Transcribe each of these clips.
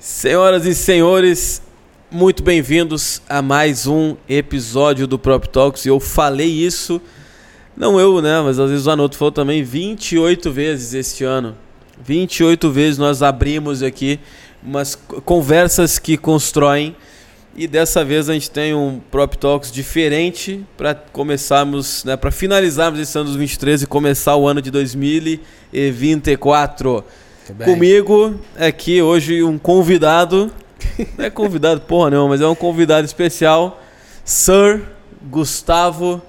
Senhoras e senhores, muito bem-vindos a mais um episódio do Prop Talks. Eu falei isso, não eu, né, mas às vezes o Anoto falou também 28 vezes este ano. 28 vezes nós abrimos aqui umas conversas que constroem e dessa vez a gente tem um Prop Talks diferente para começarmos, né, para finalizarmos esse ano de 2023 e começar o ano de 2024. Comigo aqui hoje um convidado, não é convidado porra não, mas é um convidado especial, Sir Gustavo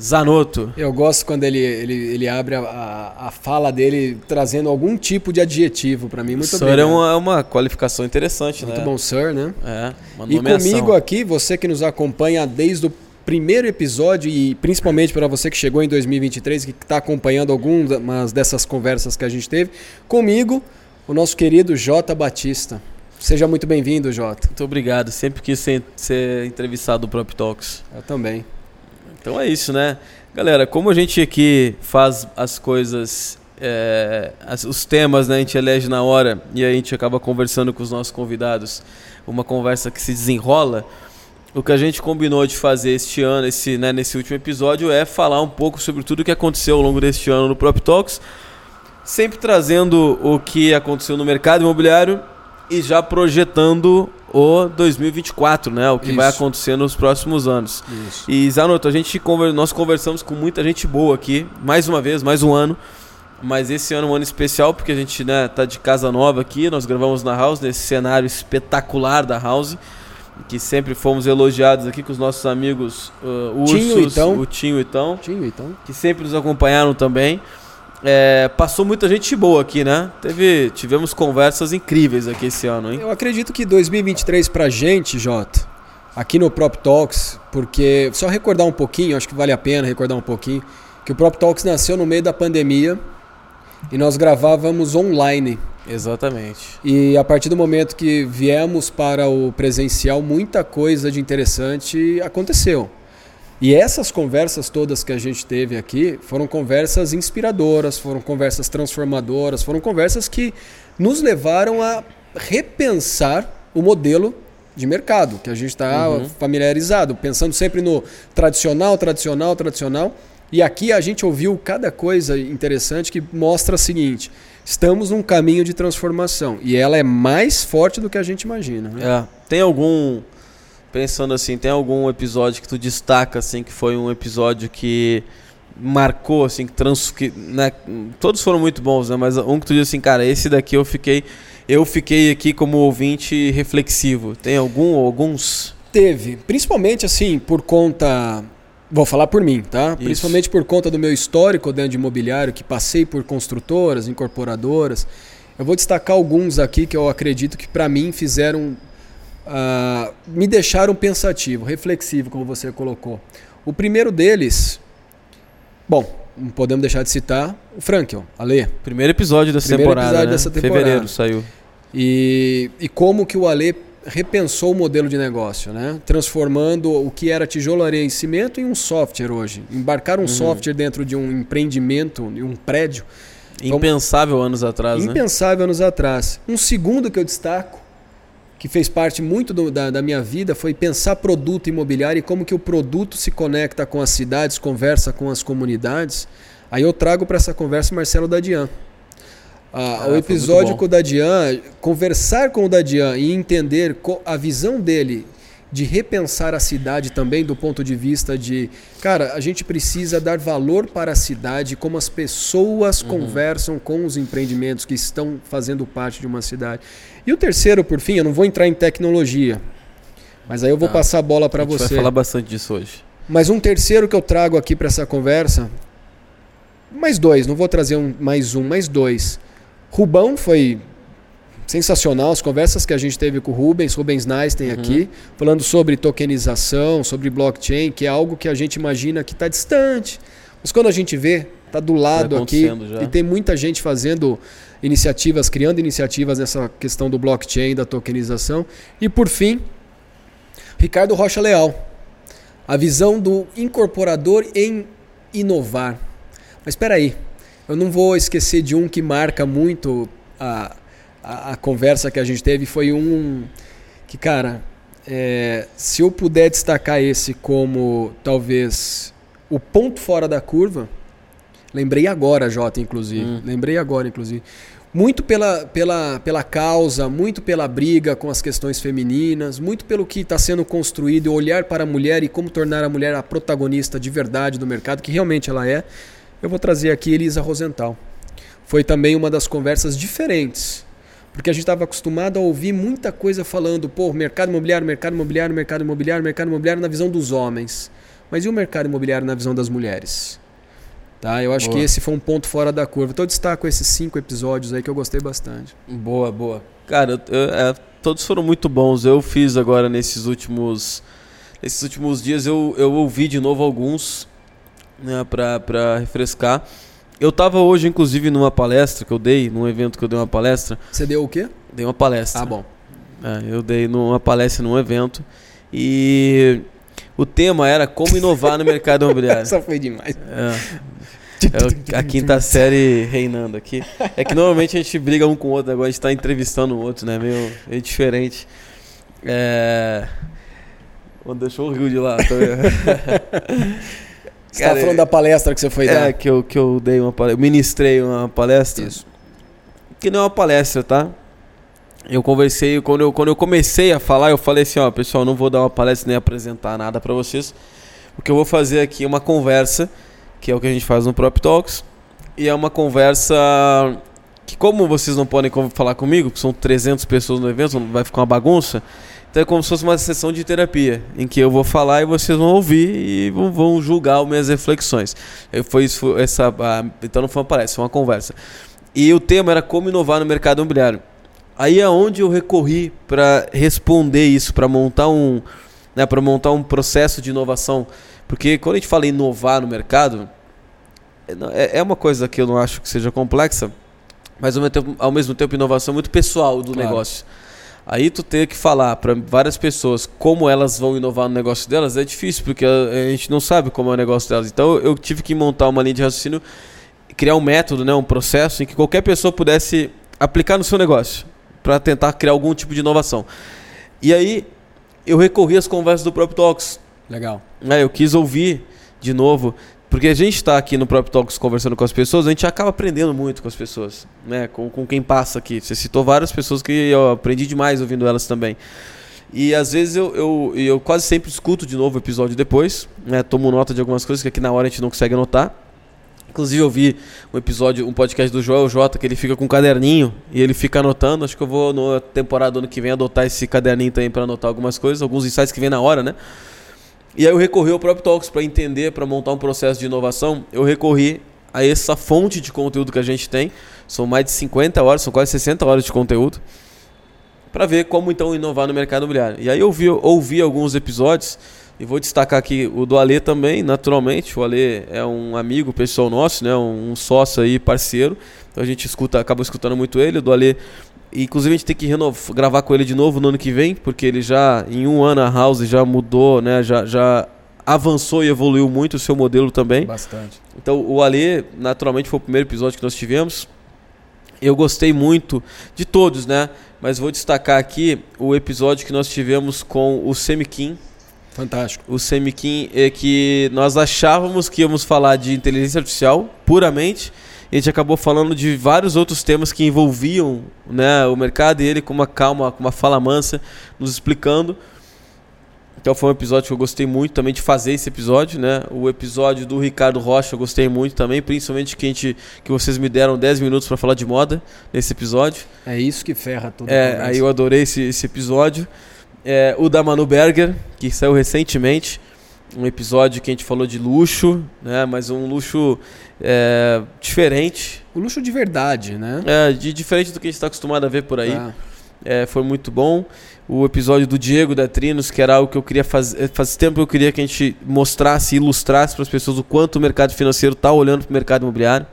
Zanotto. Eu gosto quando ele, ele, ele abre a, a fala dele trazendo algum tipo de adjetivo para mim. Muito sir obrigado. é uma, é uma qualificação interessante, Muito né? bom, Sir, né? É, uma E nomeação. comigo aqui, você que nos acompanha desde o primeiro episódio e principalmente para você que chegou em 2023 que está acompanhando algumas dessas conversas que a gente teve, comigo, o nosso querido Jota Batista. Seja muito bem-vindo, Jota. Muito obrigado, sempre quis ser, ser entrevistado do Prop Talks. Eu também. Então é isso, né? Galera, como a gente aqui faz as coisas, é, as- os temas, né? A gente elege na hora e a gente acaba conversando com os nossos convidados, uma conversa que se desenrola. O que a gente combinou de fazer este ano, esse, né, nesse último episódio, é falar um pouco sobre tudo o que aconteceu ao longo deste ano no Prop Talks, sempre trazendo o que aconteceu no mercado imobiliário e já projetando o 2024, né? O que vai Isso. acontecer nos próximos anos. Isso. E Zanotto, a gente conver- nós conversamos com muita gente boa aqui, mais uma vez, mais um ano. Mas esse ano é um ano especial porque a gente né, tá de casa nova aqui, nós gravamos na House, nesse cenário espetacular da House, que sempre fomos elogiados aqui com os nossos amigos uh, Ursos, Tinho e Tão. o Tinho e Tão, Tinho, então. que sempre nos acompanharam também. É, passou muita gente boa aqui, né? Teve, tivemos conversas incríveis aqui esse ano, hein? Eu acredito que 2023 pra gente, Jota, aqui no Prop Talks, porque só recordar um pouquinho, acho que vale a pena recordar um pouquinho, que o Prop Talks nasceu no meio da pandemia e nós gravávamos online. Exatamente. E a partir do momento que viemos para o presencial, muita coisa de interessante aconteceu. E essas conversas todas que a gente teve aqui foram conversas inspiradoras, foram conversas transformadoras, foram conversas que nos levaram a repensar o modelo de mercado que a gente está Uhum. familiarizado, pensando sempre no tradicional, tradicional, tradicional. E aqui a gente ouviu cada coisa interessante que mostra o seguinte: estamos num caminho de transformação e ela é mais forte do que a gente imagina. né? É. Tem algum. Pensando assim, tem algum episódio que tu destaca, assim, que foi um episódio que marcou, assim, que, trans, que né, todos foram muito bons, né? Mas um que tu diz assim, cara, esse daqui eu fiquei. Eu fiquei aqui como ouvinte reflexivo. Tem algum ou alguns? Teve, principalmente assim, por conta. Vou falar por mim, tá? Isso. Principalmente por conta do meu histórico dentro de imobiliário, que passei por construtoras, incorporadoras. Eu vou destacar alguns aqui que eu acredito que para mim fizeram. ah, me deixaram pensativo, reflexivo, como você colocou. O primeiro deles. Bom, não podemos deixar de citar o Frankel, Ale. Primeiro episódio dessa Primeiro temporada. episódio né? dessa temporada. Fevereiro saiu. E, e como que o Ale repensou o modelo de negócio, né? Transformando o que era tijolo, areia e cimento em um software hoje. Embarcar um software dentro de um empreendimento, de um prédio, Impensável anos atrás, né? impensável anos atrás. Um segundo que eu destaco, que fez parte muito do- da, da minha vida, foi pensar produto imobiliário e como que o produto se conecta com as cidades, conversa com as comunidades. Aí eu trago para essa conversa Marcelo Dadian. Ah, Ah, o muito episódio com o Dadian, conversar com o Dadian e entender a visão dele de repensar a cidade também do ponto de vista de, cara, a gente precisa dar valor para a cidade, como as pessoas Uhum. conversam com os empreendimentos que estão fazendo parte de uma cidade. E o terceiro, por fim, eu não vou entrar em tecnologia, mas aí eu vou Tá. passar a bola para você. vai falar bastante disso hoje. Mas um terceiro que eu trago aqui para essa conversa, mais dois, não vou trazer um, mais um, mais dois. Rubão foi sensacional, as conversas que a gente teve com o Rubens, Rubens Nice tem aqui, falando sobre tokenização, sobre blockchain, que é algo que a gente imagina que está distante, mas quando a gente vê, está do lado aqui acontecendo já. e tem muita gente fazendo iniciativas, criando iniciativas nessa questão do blockchain, da tokenização. E por fim, Ricardo Rocha Leal, a visão do incorporador em inovar. Mas espera aí, eu não vou esquecer de um que marca muito a, a, a conversa que a gente teve foi um que, cara, é, se eu puder destacar esse como talvez o ponto fora da curva, lembrei agora, Jota, inclusive. Hum. Lembrei agora, inclusive. Muito pela, pela, pela causa, muito pela briga com as questões femininas, muito pelo que está sendo construído, olhar para a mulher e como tornar a mulher a protagonista de verdade do mercado, que realmente ela é. Eu vou trazer aqui Elisa Rosenthal. Foi também uma das conversas diferentes porque a gente estava acostumado a ouvir muita coisa falando, pô, mercado imobiliário, mercado imobiliário, mercado imobiliário, mercado imobiliário na visão dos homens. Mas e o mercado imobiliário na visão das mulheres? Tá? Eu acho boa. que esse foi um ponto fora da curva. Então eu destaco esses cinco episódios aí que eu gostei bastante. Boa, boa. Cara, eu, é, todos foram muito bons. Eu fiz agora nesses últimos nesses últimos dias eu, eu ouvi de novo alguns né, para refrescar. Eu estava hoje, inclusive, numa palestra que eu dei, num evento que eu dei uma palestra. Você deu o quê? Dei uma palestra. Ah, bom. É, eu dei numa palestra num evento e o tema era como inovar no mercado imobiliário. Essa foi demais. É. é a quinta série reinando aqui. É que normalmente a gente briga um com o outro, agora a gente está entrevistando o outro, né? Meio, meio diferente. É. Deixou o Rio de lá. Tô... Você estava falando da palestra que você foi é, dar? É, que eu, que eu dei uma palestra. Ministrei uma palestra. Isso. Que não é uma palestra, tá? Eu conversei, quando eu, quando eu comecei a falar, eu falei assim, ó, pessoal, não vou dar uma palestra nem apresentar nada para vocês. O que eu vou fazer aqui é uma conversa, que é o que a gente faz no Prop Talks. E é uma conversa que como vocês não podem falar comigo, que são 300 pessoas no evento, vai ficar uma bagunça, então é como se fosse uma sessão de terapia, em que eu vou falar e vocês vão ouvir e vão, vão julgar as minhas reflexões. Eu, foi isso, essa, a, então não foi uma palestra, foi uma conversa. E o tema era como inovar no mercado imobiliário. Aí é onde eu recorri para responder isso, para montar um, né, para montar um processo de inovação, porque quando a gente fala em inovar no mercado, é, é uma coisa que eu não acho que seja complexa, mas ao mesmo tempo, ao mesmo tempo inovação muito pessoal do claro. negócio. Aí tu ter que falar para várias pessoas como elas vão inovar no negócio delas é difícil, porque a, gente não sabe como é o negócio delas. Então eu tive que montar uma linha de raciocínio, criar um método, né, um processo em que qualquer pessoa pudesse aplicar no seu negócio para tentar criar algum tipo de inovação. E aí eu recorri às conversas do próprio Talks. Legal. É, eu quis ouvir de novo porque a gente está aqui no próprio Talks conversando com as pessoas, a gente acaba aprendendo muito com as pessoas, né? Com, com quem passa aqui. Você citou várias pessoas que eu aprendi demais ouvindo elas também. E às vezes eu, eu, eu quase sempre escuto de novo o episódio depois, né? Tomo nota de algumas coisas que aqui na hora a gente não consegue anotar. Inclusive eu vi um episódio, um podcast do Joel J, que ele fica com um caderninho e ele fica anotando. Acho que eu vou na temporada do ano que vem adotar esse caderninho também para anotar algumas coisas, alguns insights que vem na hora, né? E aí eu recorri ao próprio Talks para entender, para montar um processo de inovação. Eu recorri a essa fonte de conteúdo que a gente tem. São mais de 50 horas, são quase 60 horas de conteúdo. Para ver como então inovar no mercado imobiliário. E aí eu ouvi, ouvi alguns episódios. E vou destacar aqui o do Ale também, naturalmente. O Ale é um amigo pessoal nosso, né? um sócio aí, parceiro. Então a gente escuta, acaba escutando muito ele. O do Ale inclusive a gente tem que renovar, gravar com ele de novo no ano que vem, porque ele já, em um ano, a House já mudou, né? Já, já avançou e evoluiu muito o seu modelo também. Bastante. Então o Ale, naturalmente, foi o primeiro episódio que nós tivemos. Eu gostei muito de todos, né? Mas vou destacar aqui o episódio que nós tivemos com o Semikin. Fantástico. O Semikin é que nós achávamos que íamos falar de inteligência artificial puramente a gente acabou falando de vários outros temas que envolviam né, o mercado e ele com uma calma, com uma fala mansa, nos explicando. Então foi um episódio que eu gostei muito também de fazer esse episódio, né? O episódio do Ricardo Rocha eu gostei muito também, principalmente que, a gente, que vocês me deram 10 minutos para falar de moda nesse episódio. É isso que ferra tudo. É, aí eu adorei esse, esse episódio. É, o da Manu Berger, que saiu recentemente um episódio que a gente falou de luxo, né? Mas um luxo é, diferente. O luxo de verdade, né? É, de, diferente do que a gente está acostumado a ver por aí. Ah. É, foi muito bom. O episódio do Diego da Trinos, que era algo que eu queria fazer. Faz tempo que eu queria que a gente mostrasse, ilustrasse para as pessoas o quanto o mercado financeiro está olhando para o mercado imobiliário.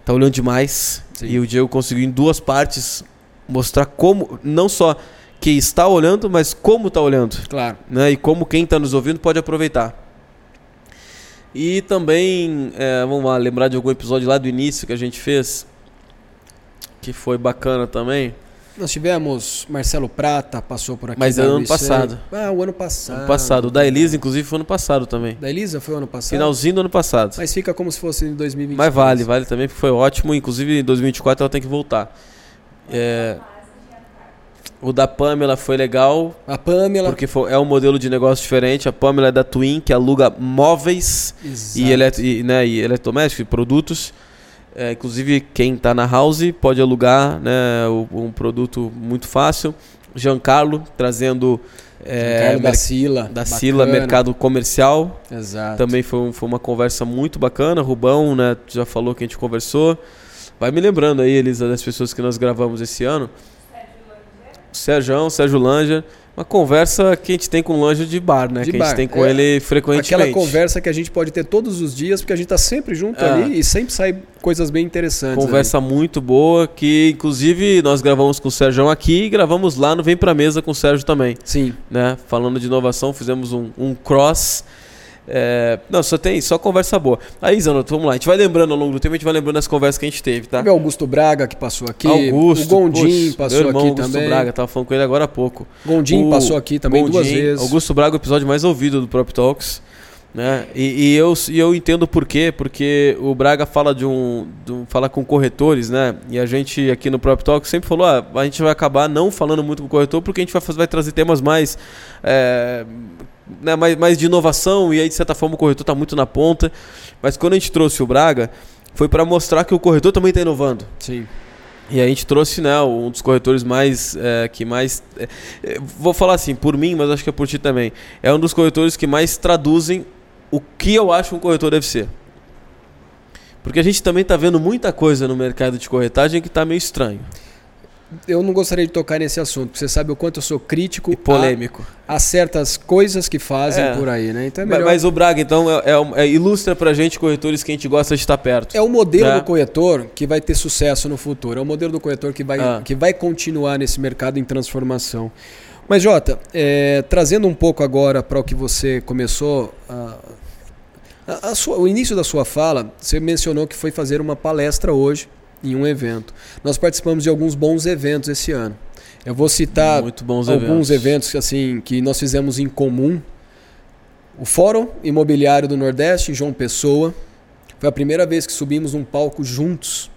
Está olhando demais. Sim. E o Diego conseguiu, em duas partes, mostrar como, não só que está olhando, mas como está olhando. Claro. Né? E como quem está nos ouvindo pode aproveitar. E também, é, vamos lá, lembrar de algum episódio lá do início que a gente fez, que foi bacana também. Nós tivemos Marcelo Prata, passou por aqui. Mas é ano passado. Ah, o ano passado. Ano passado. O da Elisa, inclusive, foi ano passado também. Da Elisa foi ano passado? Finalzinho do ano passado. Mas fica como se fosse em 2023. Mas vale, vale também, porque foi ótimo. Inclusive, em 2024 ela tem que voltar. É, o da Pamela foi legal, A Pamela. porque foi- é um modelo de negócio diferente. A Pamela é da Twin, que aluga móveis Exato. e, elet e, né, e eletrodomésticos e produtos. É, inclusive, quem está na house pode alugar né, um produto muito fácil. Giancarlo trazendo é, da Sila. da bacana. Sila Mercado Comercial. Exato. Também foi, um- foi uma conversa muito bacana. Rubão, né, já falou que a gente conversou. Vai me lembrando aí, Elisa, das pessoas que nós gravamos esse ano. Sérgio, Sérgio Langer. Uma conversa que a gente tem com o Langer de bar, né? De que a gente bar, tem com é. ele frequentemente. Aquela conversa que a gente pode ter todos os dias, porque a gente tá sempre junto É. ali e sempre sai coisas bem interessantes. Conversa muito boa, que inclusive nós gravamos com o Sérgio aqui e gravamos lá no Vem Pra Mesa com o Sérgio também. Sim. né? Falando de inovação, fizemos um, um cross. É, não, só tem só conversa boa. Aí, Zanotto, vamos lá. A gente vai lembrando ao longo do tempo, a gente vai lembrando das conversas que a gente teve, tá? O Augusto Braga que passou aqui. Augusto, o Gondim poxa, passou meu irmão aqui Augusto também. Braga, tava falando com ele agora há pouco. Gondim O passou aqui também duas Gondim, vezes. Augusto Braga, o episódio mais ouvido do Prop Talks. Né? E, e eu, e eu entendo por quê, porque o Braga fala de um, de um- fala com corretores, né? E a gente aqui no Prop Talk sempre falou, ah, a gente vai acabar não falando muito com o corretor porque a gente vai, fazer- vai trazer temas mais, é, né, mais, mais de inovação e aí de certa forma o corretor está muito na ponta. Mas quando a gente trouxe o Braga, foi para mostrar que o corretor também está inovando. Sim. E a gente trouxe, né, um dos corretores mais, é, que mais, é, é, vou falar assim, por mim, mas acho que é por ti também, é um dos corretores que mais traduzem o que eu acho um corretor deve ser. Porque a gente também está vendo muita coisa no mercado de corretagem que está meio estranho Eu não gostaria de tocar nesse assunto, porque você sabe o quanto eu sou crítico e polêmico. a, a certas coisas que fazem É. por aí, né? Então é mas, melhor. mas o Braga, então, é, é é- ilustra pra gente corretores que a gente gosta de estar perto. É o modelo Né? do corretor que vai ter sucesso no futuro. É o modelo do corretor que vai, Ah. que vai continuar nesse mercado em transformação. Mas, Jota, é, trazendo um pouco agora para o que você começou, a, a- a sua- o início da sua fala, você mencionou que foi fazer uma palestra hoje em um evento. Nós participamos de alguns bons eventos esse ano. Eu vou citar Muito bons alguns eventos. eventos assim que nós fizemos em comum. O Fórum Imobiliário do Nordeste, João Pessoa. Foi a primeira vez que subimos num palco juntos.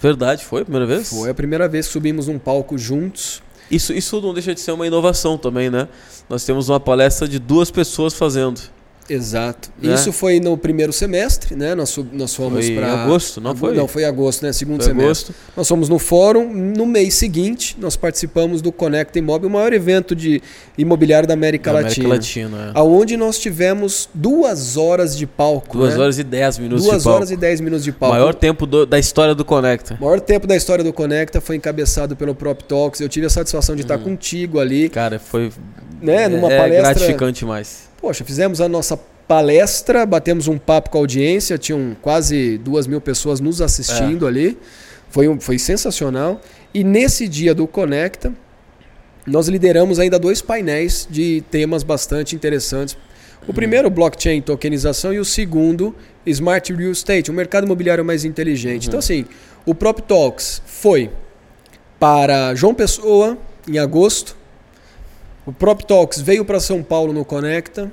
Verdade, foi a primeira vez? Foi a primeira vez que subimos num palco juntos. Isso, isso não deixa de ser uma inovação também, né? Nós temos uma palestra de duas pessoas fazendo. Exato. Né? Isso foi no primeiro semestre, né? Nós, nós fomos Foi em para agosto, não foi? Não, foi agosto, né? Segundo Foi semestre. agosto. Nós fomos no fórum. No mês seguinte, nós participamos do Conecta Imóvel, o maior evento de imobiliário da América Da Latina. América Latina, é. Aonde nós tivemos duas horas de palco. Duas né? horas e dez minutos Duas de palco. horas e dez minutos de palco. maior tempo do- da história do Conecta. O maior tempo da história do Conecta foi encabeçado pelo Prop Talks. Eu tive a satisfação de estar contigo ali, Cara, foi né? Numa é palestra. gratificante mais. Poxa, fizemos a nossa palestra, batemos um papo com a audiência, tinham quase duas mil pessoas nos assistindo ali. Foi, um- foi sensacional. E nesse dia do Conecta, nós lideramos ainda dois painéis de temas bastante interessantes. O primeiro, blockchain, tokenização, e o segundo, smart real estate, um mercado imobiliário mais inteligente. Então, assim, o Prop Talks foi para João Pessoa, em agosto. O Prop Talks veio para São Paulo no Conecta.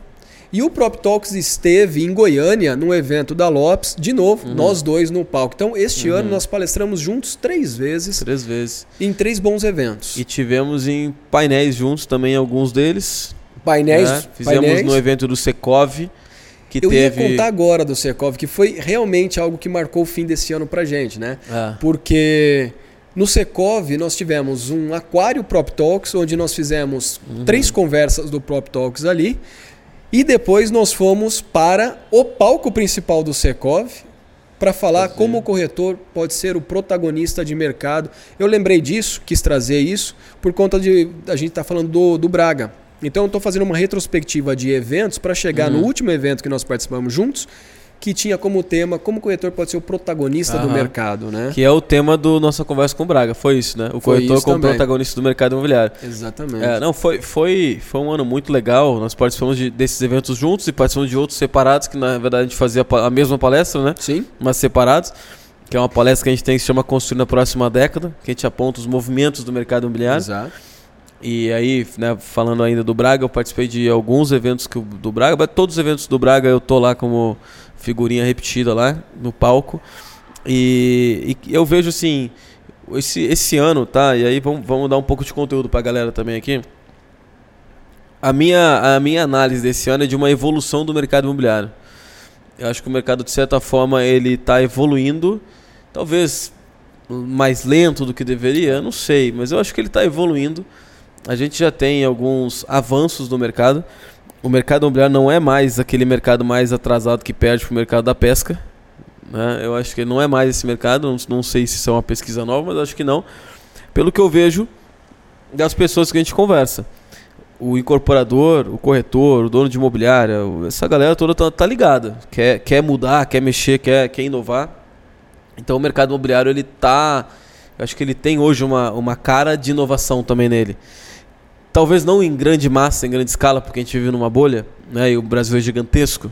E o Prop Talks esteve em Goiânia, num evento da Lopes, de novo, Uhum. nós dois no palco. Então, este ano nós palestramos juntos três vezes, Três vezes. em três bons eventos. E tivemos em painéis juntos também alguns deles. painéis, né? Fizemos painéis. no evento do Secov, que Eu ia teve. contar agora do Secov, que foi realmente algo que marcou o fim desse ano pra gente, né? Ah, Porque no Secov nós tivemos um aquário Prop Talks, onde nós fizemos Uhum. três conversas do Prop Talks ali. E depois nós fomos para o palco principal do Secov para falar como o corretor pode ser o protagonista de mercado. Eu lembrei disso, quis trazer isso, por conta de a gente estar falando do, do Braga. Então eu estou fazendo uma retrospectiva de eventos para chegar Uhum. no último evento que nós participamos juntos, que tinha como tema como o corretor pode ser o protagonista do Aham. mercado, né? que é o tema da nossa conversa com o Braga. Foi isso, né? O Foi corretor como também. protagonista do mercado imobiliário. Exatamente. É, não, foi, foi, foi um ano muito legal. Nós participamos de- desses eventos juntos e participamos de outros separados, que na verdade a gente fazia a mesma palestra, né? Sim. Mas separados. que é uma palestra que a gente tem que se chama Construir na Próxima Década, que a gente aponta os movimentos do mercado imobiliário. Exato. E aí, né, falando ainda do Braga, eu participei de alguns eventos que, do Braga, todos os eventos do Braga eu tô lá como figurinha repetida lá no palco. E, e eu vejo assim, esse, esse ano, tá? E aí vamos, vamos dar um pouco de conteúdo pra galera também aqui. A minha, a minha análise desse ano é de uma evolução do mercado imobiliário. Eu acho que o mercado, de certa forma, ele está evoluindo. Talvez mais lento do que deveria, não sei, mas eu acho que ele está evoluindo. A gente já tem alguns avanços no mercado. O mercado imobiliário não é mais aquele mercado mais atrasado que perde para o mercado da pesca. Né? Eu acho que não é mais esse mercado. Não, não sei se isso é uma pesquisa nova, mas acho que não. Pelo que eu vejo das pessoas que a gente conversa o incorporador, o corretor, o dono de imobiliária, essa galera toda tá, tá, ligada. Quer, quer mudar, quer mexer, quer, quer inovar. Então o mercado imobiliário ele tá. Eu acho que ele tem hoje uma, uma cara de inovação também nele. Talvez não em grande massa, em grande escala, porque a gente vive numa bolha, né? E o Brasil é gigantesco.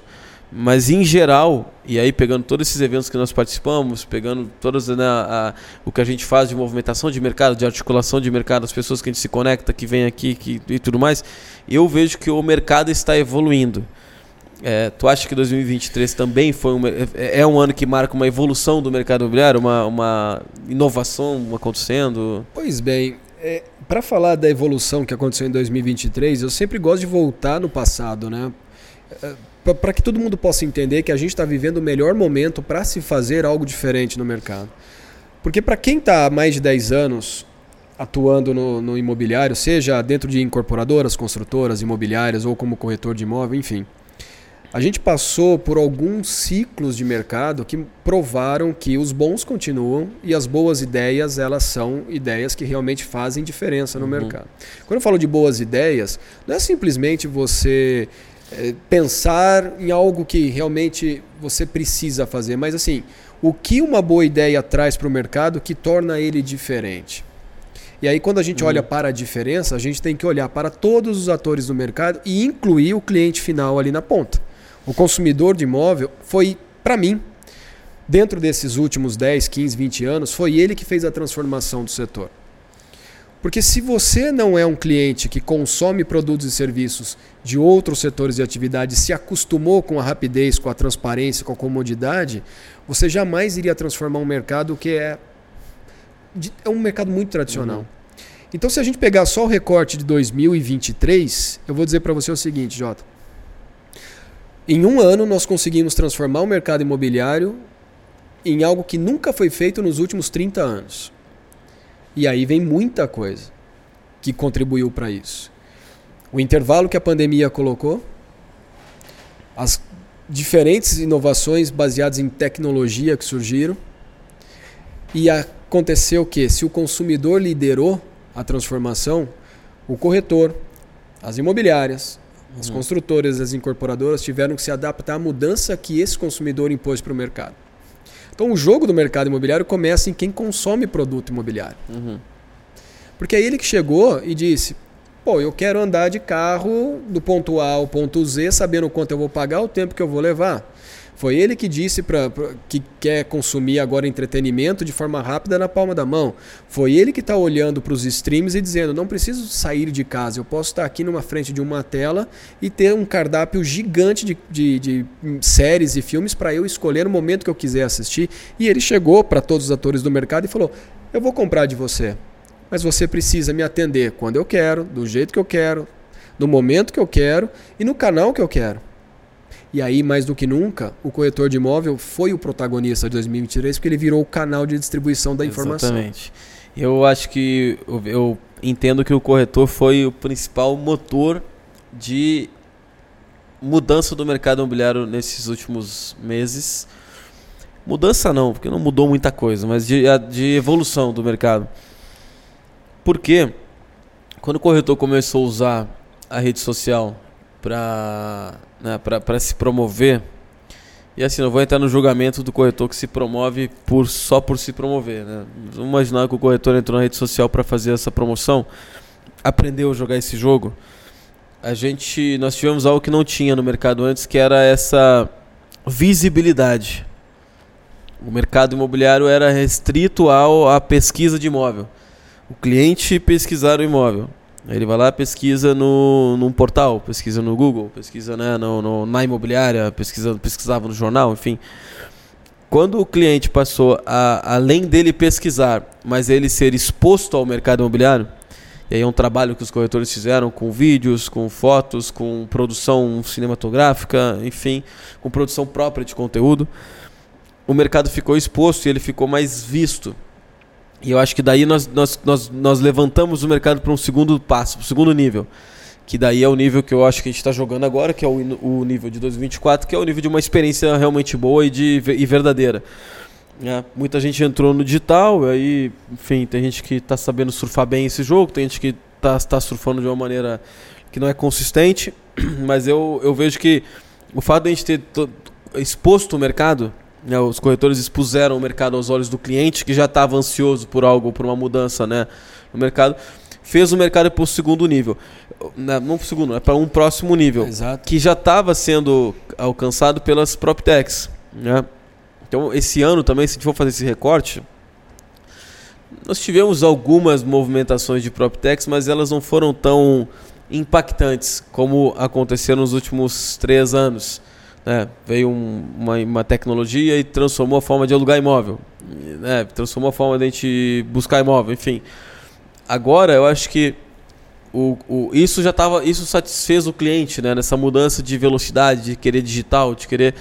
Mas em geral, e aí pegando todos esses eventos que nós participamos, pegando todas né, a, o que a gente faz de movimentação de mercado, de articulação de mercado, as pessoas que a gente se conecta, que vem aqui que, e tudo mais, eu vejo que o mercado está evoluindo. É, tu acha que 2023 também foi é, é um ano que marca uma evolução do mercado imobiliário, uma, uma inovação acontecendo? Pois bem, é, para falar da evolução que aconteceu em 2023, eu sempre gosto de voltar no passado, né? É, para que todo mundo possa entender que a gente está vivendo o melhor momento para se fazer algo diferente no mercado. Porque para quem está há mais de 10 anos atuando no, no, imobiliário, seja dentro de incorporadoras, construtoras, imobiliárias ou como corretor de imóvel, enfim, a gente passou por alguns ciclos de mercado que provaram que os bons continuam e as boas ideias elas são ideias que realmente fazem diferença no uhum. mercado. Quando eu falo de boas ideias, não é simplesmente você é, pensar em algo que realmente você precisa fazer, mas assim, o que uma boa ideia traz para o mercado que torna ele diferente? E aí, quando a gente uhum. olha para a diferença, a gente tem que olhar para todos os atores do mercado e incluir o cliente final ali na ponta. O consumidor de imóvel foi, para mim, dentro desses últimos 10, 15, 20 anos, foi ele que fez a transformação do setor. Porque se você não é um cliente que consome produtos e serviços de outros setores de atividade, se acostumou com a rapidez, com a transparência, com a comodidade, você jamais iria transformar um mercado que é, é um mercado muito tradicional. Uhum. Então, se a gente pegar só o recorte de 2023, eu vou dizer para você o seguinte, Jota. Em um ano, nós conseguimos transformar o mercado imobiliário em algo que nunca foi feito nos últimos 30 anos. E aí vem muita coisa que contribuiu para isso. O intervalo que a pandemia colocou, as diferentes inovações baseadas em tecnologia que surgiram. E aconteceu que, se o consumidor liderou a transformação, o corretor, as imobiliárias, as uhum. construtoras, as incorporadoras tiveram que se adaptar à mudança que esse consumidor impôs para o mercado. Então o jogo do mercado imobiliário começa em quem consome produto imobiliário. Uhum. Porque é ele que chegou e disse: pô, eu quero andar de carro do ponto A ao ponto Z, sabendo quanto eu vou pagar, o tempo que eu vou levar. Foi ele que disse pra, pra, que quer consumir agora entretenimento de forma rápida na palma da mão. Foi ele que está olhando para os streams e dizendo: não preciso sair de casa, eu posso estar aqui numa frente de uma tela e ter um cardápio gigante de, de, de séries e filmes para eu escolher no momento que eu quiser assistir. E ele chegou para todos os atores do mercado e falou: eu vou comprar de você, mas você precisa me atender quando eu quero, do jeito que eu quero, no momento que eu quero e no canal que eu quero. E aí, mais do que nunca, o corretor de imóvel foi o protagonista de 2023 porque ele virou o canal de distribuição da informação. Exatamente. Eu acho que eu, entendo que o corretor foi o principal motor de mudança do mercado imobiliário nesses últimos meses. Mudança não, porque não mudou muita coisa, mas de, de evolução do mercado. Porque quando o corretor começou a usar a rede social para né, para se promover. E assim, não vou entrar no julgamento do corretor que se promove por só por se promover. Né? Vamos imaginar que o corretor entrou na rede social para fazer essa promoção, aprendeu a jogar esse jogo. A gente, nós tivemos algo que não tinha no mercado antes, que era essa visibilidade. O mercado imobiliário era restrito ao, à pesquisa de imóvel. O cliente pesquisar o imóvel. Ele vai lá, pesquisa no, num portal, pesquisa no Google, pesquisa né, no, no, na imobiliária, pesquisa, pesquisava no jornal, enfim. Quando o cliente passou a, além dele pesquisar, mas ele ser exposto ao mercado imobiliário, e aí é um trabalho que os corretores fizeram com vídeos, com fotos, com produção cinematográfica, enfim, com produção própria de conteúdo, o mercado ficou exposto e ele ficou mais visto. E eu acho que daí nós, nós, nós, nós levantamos o mercado para um segundo passo, para um segundo nível. Que daí é o nível que eu acho que a gente está jogando agora, que é o, o nível de 2024, que é o nível de uma experiência realmente boa e, de, e verdadeira. É, muita gente entrou no digital, aí, enfim, tem gente que está sabendo surfar bem esse jogo, tem gente que está tá surfando de uma maneira que não é consistente, mas eu, eu vejo que o fato de a gente ter exposto o mercado os corretores expuseram o mercado aos olhos do cliente que já estava ansioso por algo, por uma mudança né, no mercado. Fez o mercado para o segundo nível. Né, não para o segundo, é para um próximo nível. Exato. Que já estava sendo alcançado pelas PropTechs. Né? Então, esse ano também, se a gente for fazer esse recorte, nós tivemos algumas movimentações de PropTechs, mas elas não foram tão impactantes como aconteceram nos últimos três anos. Né? Veio um, uma, uma, tecnologia e transformou a forma de alugar imóvel, né? transformou a forma de a gente buscar imóvel, enfim. Agora eu acho que o, o, isso já estava, isso satisfez o cliente, né? Nessa mudança de velocidade, de querer digital, de querer,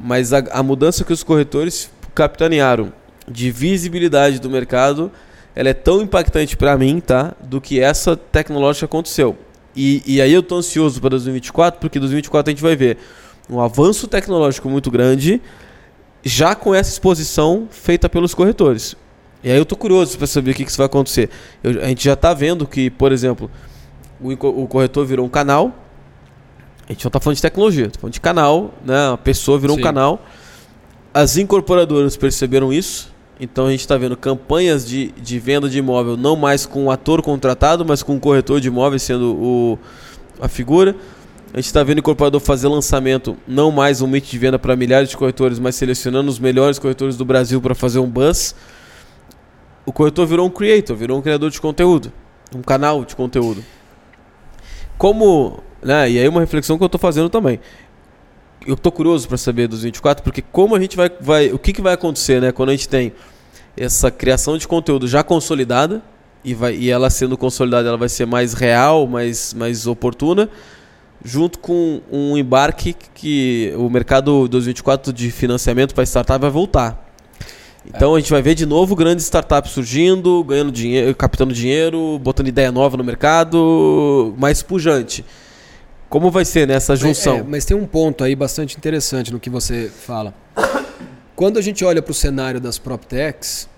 mas a, a mudança que os corretores capitanearam de visibilidade do mercado, ela é tão impactante para mim, tá? Do que essa tecnológica aconteceu. E, e aí eu tô ansioso para 2024, porque 2024 a gente vai ver um avanço tecnológico muito grande, já com essa exposição feita pelos corretores. E aí eu estou curioso para saber o que, que isso vai acontecer. Eu, a gente já está vendo que, por exemplo, o, o, corretor virou um canal. A gente não está falando de tecnologia, está falando de canal, né? A pessoa virou Sim. um canal. As incorporadoras perceberam isso. Então a gente está vendo campanhas de, de venda de imóvel não mais com o ator contratado, mas com o corretor de imóveis sendo o, a figura. A gente está vendo o incorporador fazer lançamento, não mais um meet de venda para milhares de corretores, mas selecionando os melhores corretores do Brasil para fazer um buzz. O corretor virou um creator, virou um criador de conteúdo, um canal de conteúdo. Como, né, e aí uma reflexão que eu estou fazendo também. Eu estou curioso para saber dos 24, porque como a gente vai, vai o que, que vai acontecer, né, quando a gente tem essa criação de conteúdo já consolidada e vai e ela sendo consolidada, ela vai ser mais real, mais mais oportuna junto com um embarque que o mercado 2024 de financiamento para startup vai voltar. Então é. a gente vai ver de novo grandes startups surgindo, ganhando dinheiro, captando dinheiro, botando ideia nova no mercado, mais pujante. Como vai ser nessa junção? É, é, mas tem um ponto aí bastante interessante no que você fala. Quando a gente olha para o cenário das PropTechs,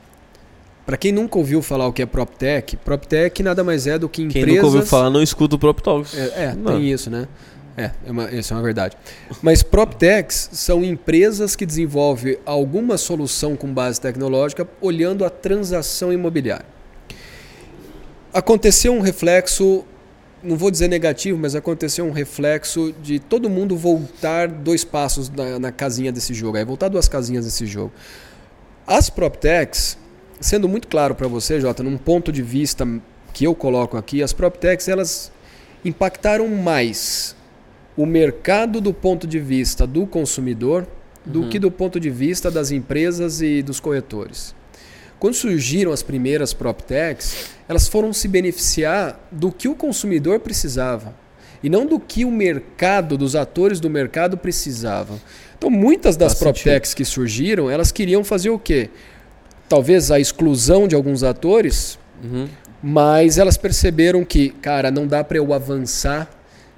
para quem nunca ouviu falar o que é PropTech, PropTech nada mais é do que empresas... Quem nunca ouviu falar não escuta o PropTalks. É, é tem isso, né? É, é uma, isso é uma verdade. Mas PropTechs são empresas que desenvolvem alguma solução com base tecnológica olhando a transação imobiliária. Aconteceu um reflexo, não vou dizer negativo, mas aconteceu um reflexo de todo mundo voltar dois passos na, na casinha desse jogo, aí voltar duas casinhas desse jogo. As PropTechs sendo muito claro para você, Jota, num ponto de vista que eu coloco aqui, as PropTechs elas impactaram mais o mercado do ponto de vista do consumidor do uhum. que do ponto de vista das empresas e dos corretores. Quando surgiram as primeiras PropTechs, elas foram se beneficiar do que o consumidor precisava e não do que o mercado, dos atores do mercado precisavam. Então, muitas das PropTechs que surgiram, elas queriam fazer o quê? Talvez a exclusão de alguns atores, uhum. mas elas perceberam que, cara, não dá para eu avançar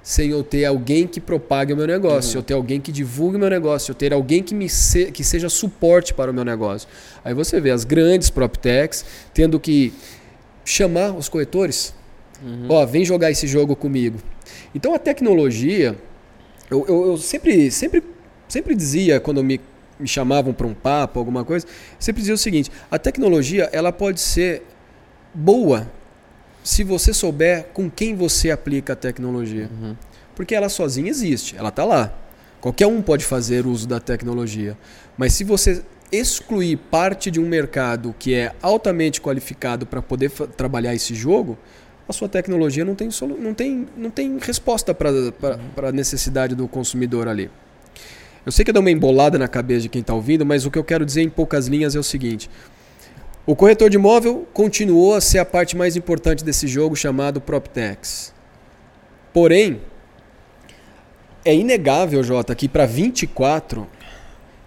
sem eu ter alguém que propague o meu negócio, uhum. eu ter alguém que divulgue o meu negócio, eu ter alguém que me se, que seja suporte para o meu negócio. Aí você vê as grandes PropTechs tendo que chamar os corretores. Uhum. Ó, vem jogar esse jogo comigo. Então a tecnologia, eu, eu, eu sempre, sempre, sempre dizia quando eu me me chamavam para um papo, alguma coisa, sempre dizia o seguinte: a tecnologia ela pode ser boa se você souber com quem você aplica a tecnologia. Uhum. Porque ela sozinha existe, ela está lá. Qualquer um pode fazer uso da tecnologia. Mas se você excluir parte de um mercado que é altamente qualificado para poder trabalhar esse jogo, a sua tecnologia não tem, não tem, não tem resposta para a necessidade do consumidor ali. Eu sei que dou uma embolada na cabeça de quem está ouvindo, mas o que eu quero dizer em poucas linhas é o seguinte: o corretor de imóvel continuou a ser a parte mais importante desse jogo chamado PropTex. Porém, é inegável, Jota, que para 24,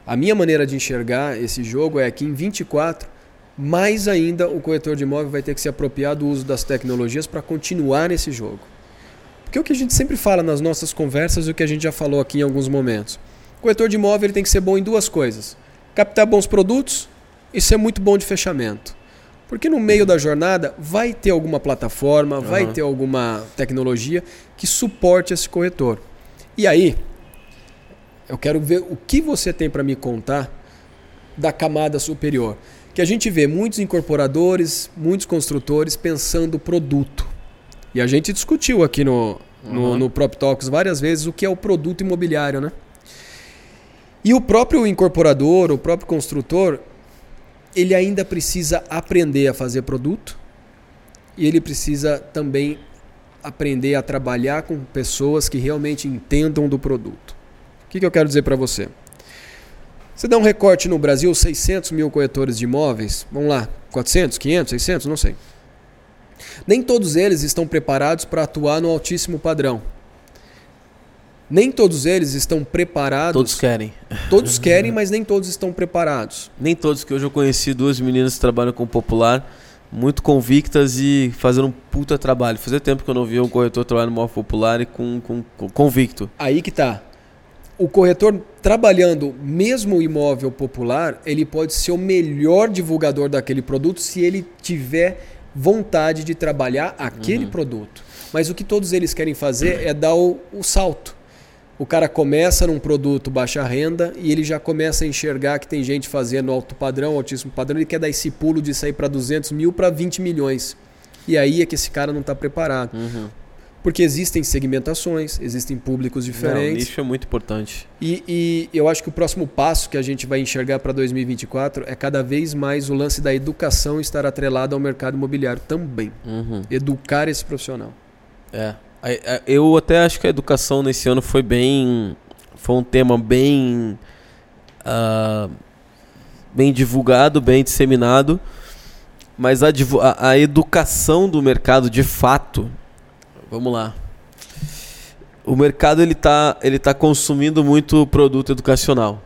a minha maneira de enxergar esse jogo é que em 24 mais ainda o corretor de imóvel vai ter que se apropriar do uso das tecnologias para continuar nesse jogo. Porque o que a gente sempre fala nas nossas conversas e o que a gente já falou aqui em alguns momentos. O corretor de imóvel ele tem que ser bom em duas coisas: captar bons produtos e ser muito bom de fechamento. Porque no meio da jornada vai ter alguma plataforma, uhum. vai ter alguma tecnologia que suporte esse corretor. E aí, eu quero ver o que você tem para me contar da camada superior que a gente vê muitos incorporadores, muitos construtores pensando produto. E a gente discutiu aqui no, no, uhum. no Prop Talks várias vezes o que é o produto imobiliário, né? E o próprio incorporador, o próprio construtor, ele ainda precisa aprender a fazer produto e ele precisa também aprender a trabalhar com pessoas que realmente entendam do produto. O que, que eu quero dizer para você? Você dá um recorte no Brasil, 600 mil corretores de imóveis, vamos lá, 400, 500, 600, não sei. Nem todos eles estão preparados para atuar no altíssimo padrão. Nem todos eles estão preparados. Todos querem. Todos querem, mas nem todos estão preparados. Nem todos, que hoje eu conheci duas meninas que trabalham com popular, muito convictas e fazendo um puta trabalho. Fazia tempo que eu não via um corretor trabalhando no popular e com, com, com convicto. Aí que tá o corretor trabalhando mesmo o imóvel popular, ele pode ser o melhor divulgador daquele produto se ele tiver vontade de trabalhar aquele uhum. produto. Mas o que todos eles querem fazer é dar o, o, salto. O cara começa num produto baixa renda e ele já começa a enxergar que tem gente fazendo alto padrão, altíssimo padrão, ele quer dar esse pulo de sair para 200 mil para 20 milhões. E aí é que esse cara não está preparado. Uhum. Porque existem segmentações, existem públicos diferentes. Não, isso é muito importante. E, e, eu acho que o próximo passo que a gente vai enxergar para 2024 é cada vez mais o lance da educação estar atrelado ao mercado imobiliário também. Uhum. Educar esse profissional. É. Eu até acho que a educação nesse ano foi bem. Foi um tema bem. Uh, bem divulgado, bem disseminado. Mas a, a, educação do mercado de fato vamos lá. O mercado ele tá, ele tá consumindo muito produto educacional,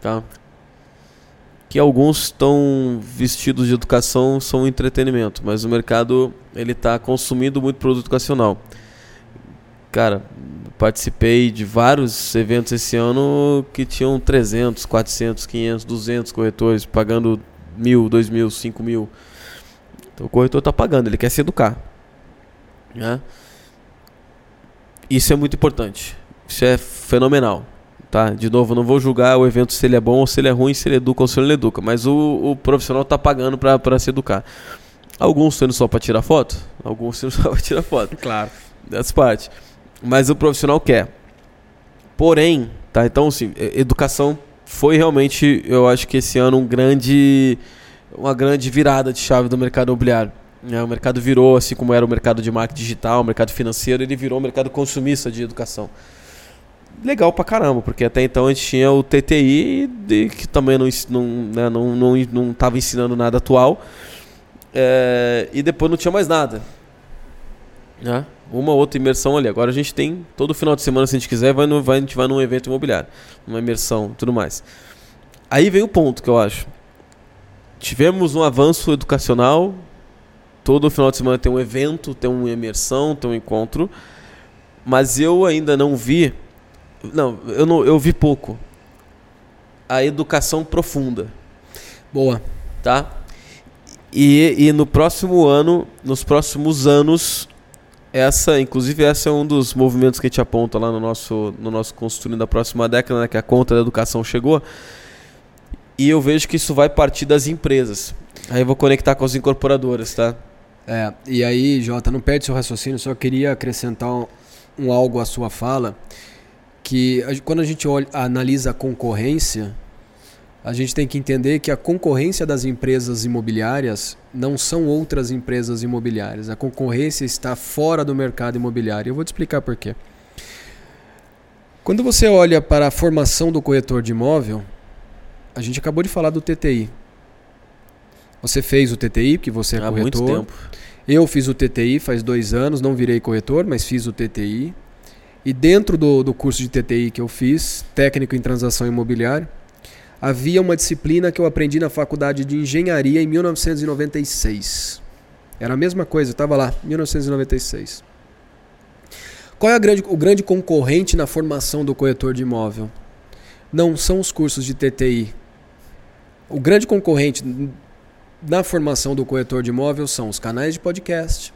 tá? Que alguns estão vestidos de educação são entretenimento, mas o mercado ele tá consumindo muito produto educacional. Cara, participei de vários eventos esse ano que tinham 300, 400, 500, 200 corretores pagando mil, dois mil, cinco mil. Então o corretor está pagando, ele quer se educar. Né? Isso é muito importante. Isso é fenomenal. Tá? De novo, não vou julgar o evento se ele é bom ou se ele é ruim, se ele educa ou se ele não educa. Mas o, o profissional está pagando para se educar. Alguns sendo só para tirar foto, alguns sendo só para tirar foto. Claro. Dessa parte. Mas o profissional quer. Porém, tá? Então, assim, educação foi realmente, eu acho que esse ano um grande, uma grande virada de chave do mercado imobiliário. É, o mercado virou, assim como era o mercado de marketing digital, o mercado financeiro, ele virou o mercado consumista de educação. Legal pra caramba, porque até então a gente tinha o TTI, de, que também não não, né, não, não, não ensinando nada atual, é, e depois não tinha mais nada. Né? Uma outra imersão ali. Agora a gente tem, todo final de semana, se a gente quiser, vai no, vai, a gente vai num evento imobiliário, uma imersão tudo mais. Aí vem o ponto que eu acho. Tivemos um avanço educacional Todo final de semana tem um evento, tem uma imersão, tem um encontro. Mas eu ainda não vi. Não, eu, não, eu vi pouco. A educação profunda. Boa. Tá? E, e no próximo ano, nos próximos anos, essa, inclusive, essa é um dos movimentos que a gente aponta lá no nosso, no nosso Construindo da próxima década, né, que a conta da educação chegou. E eu vejo que isso vai partir das empresas. Aí eu vou conectar com as incorporadoras, tá? É, e aí, Jota, não perde seu raciocínio, só queria acrescentar um, um algo à sua fala, que quando a gente olha, analisa a concorrência, a gente tem que entender que a concorrência das empresas imobiliárias não são outras empresas imobiliárias. A concorrência está fora do mercado imobiliário. Eu vou te explicar por quê. Quando você olha para a formação do corretor de imóvel, a gente acabou de falar do TTI. Você fez o TTI, que você é Há corretor. muito tempo. Eu fiz o TTI faz dois anos, não virei corretor, mas fiz o TTI. E dentro do, do curso de TTI que eu fiz, técnico em transação imobiliária, havia uma disciplina que eu aprendi na faculdade de engenharia em 1996. Era a mesma coisa, estava lá, 1996. Qual é grande, o grande concorrente na formação do corretor de imóvel? Não são os cursos de TTI. O grande concorrente na formação do corretor de imóvel são os canais de podcast,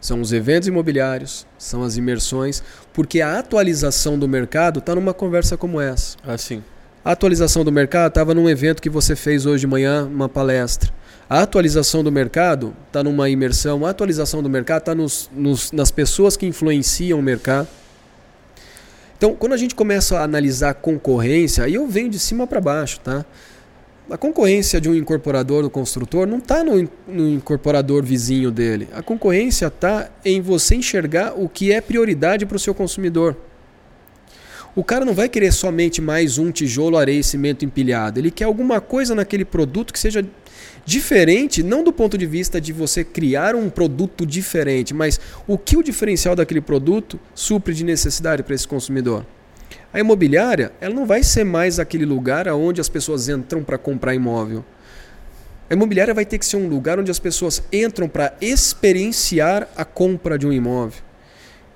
são os eventos imobiliários, são as imersões, porque a atualização do mercado está numa conversa como essa. Assim. A atualização do mercado estava num evento que você fez hoje de manhã, uma palestra. A atualização do mercado está numa imersão. A atualização do mercado está nos, nos, nas pessoas que influenciam o mercado. Então, quando a gente começa a analisar concorrência, aí eu venho de cima para baixo, tá? A concorrência de um incorporador do construtor não está no, no, incorporador vizinho dele. A concorrência está em você enxergar o que é prioridade para o seu consumidor. O cara não vai querer somente mais um tijolo, areia e cimento empilhado. Ele quer alguma coisa naquele produto que seja diferente, não do ponto de vista de você criar um produto diferente, mas o que o diferencial daquele produto supre de necessidade para esse consumidor. A imobiliária, ela não vai ser mais aquele lugar onde as pessoas entram para comprar imóvel. A imobiliária vai ter que ser um lugar onde as pessoas entram para experienciar a compra de um imóvel.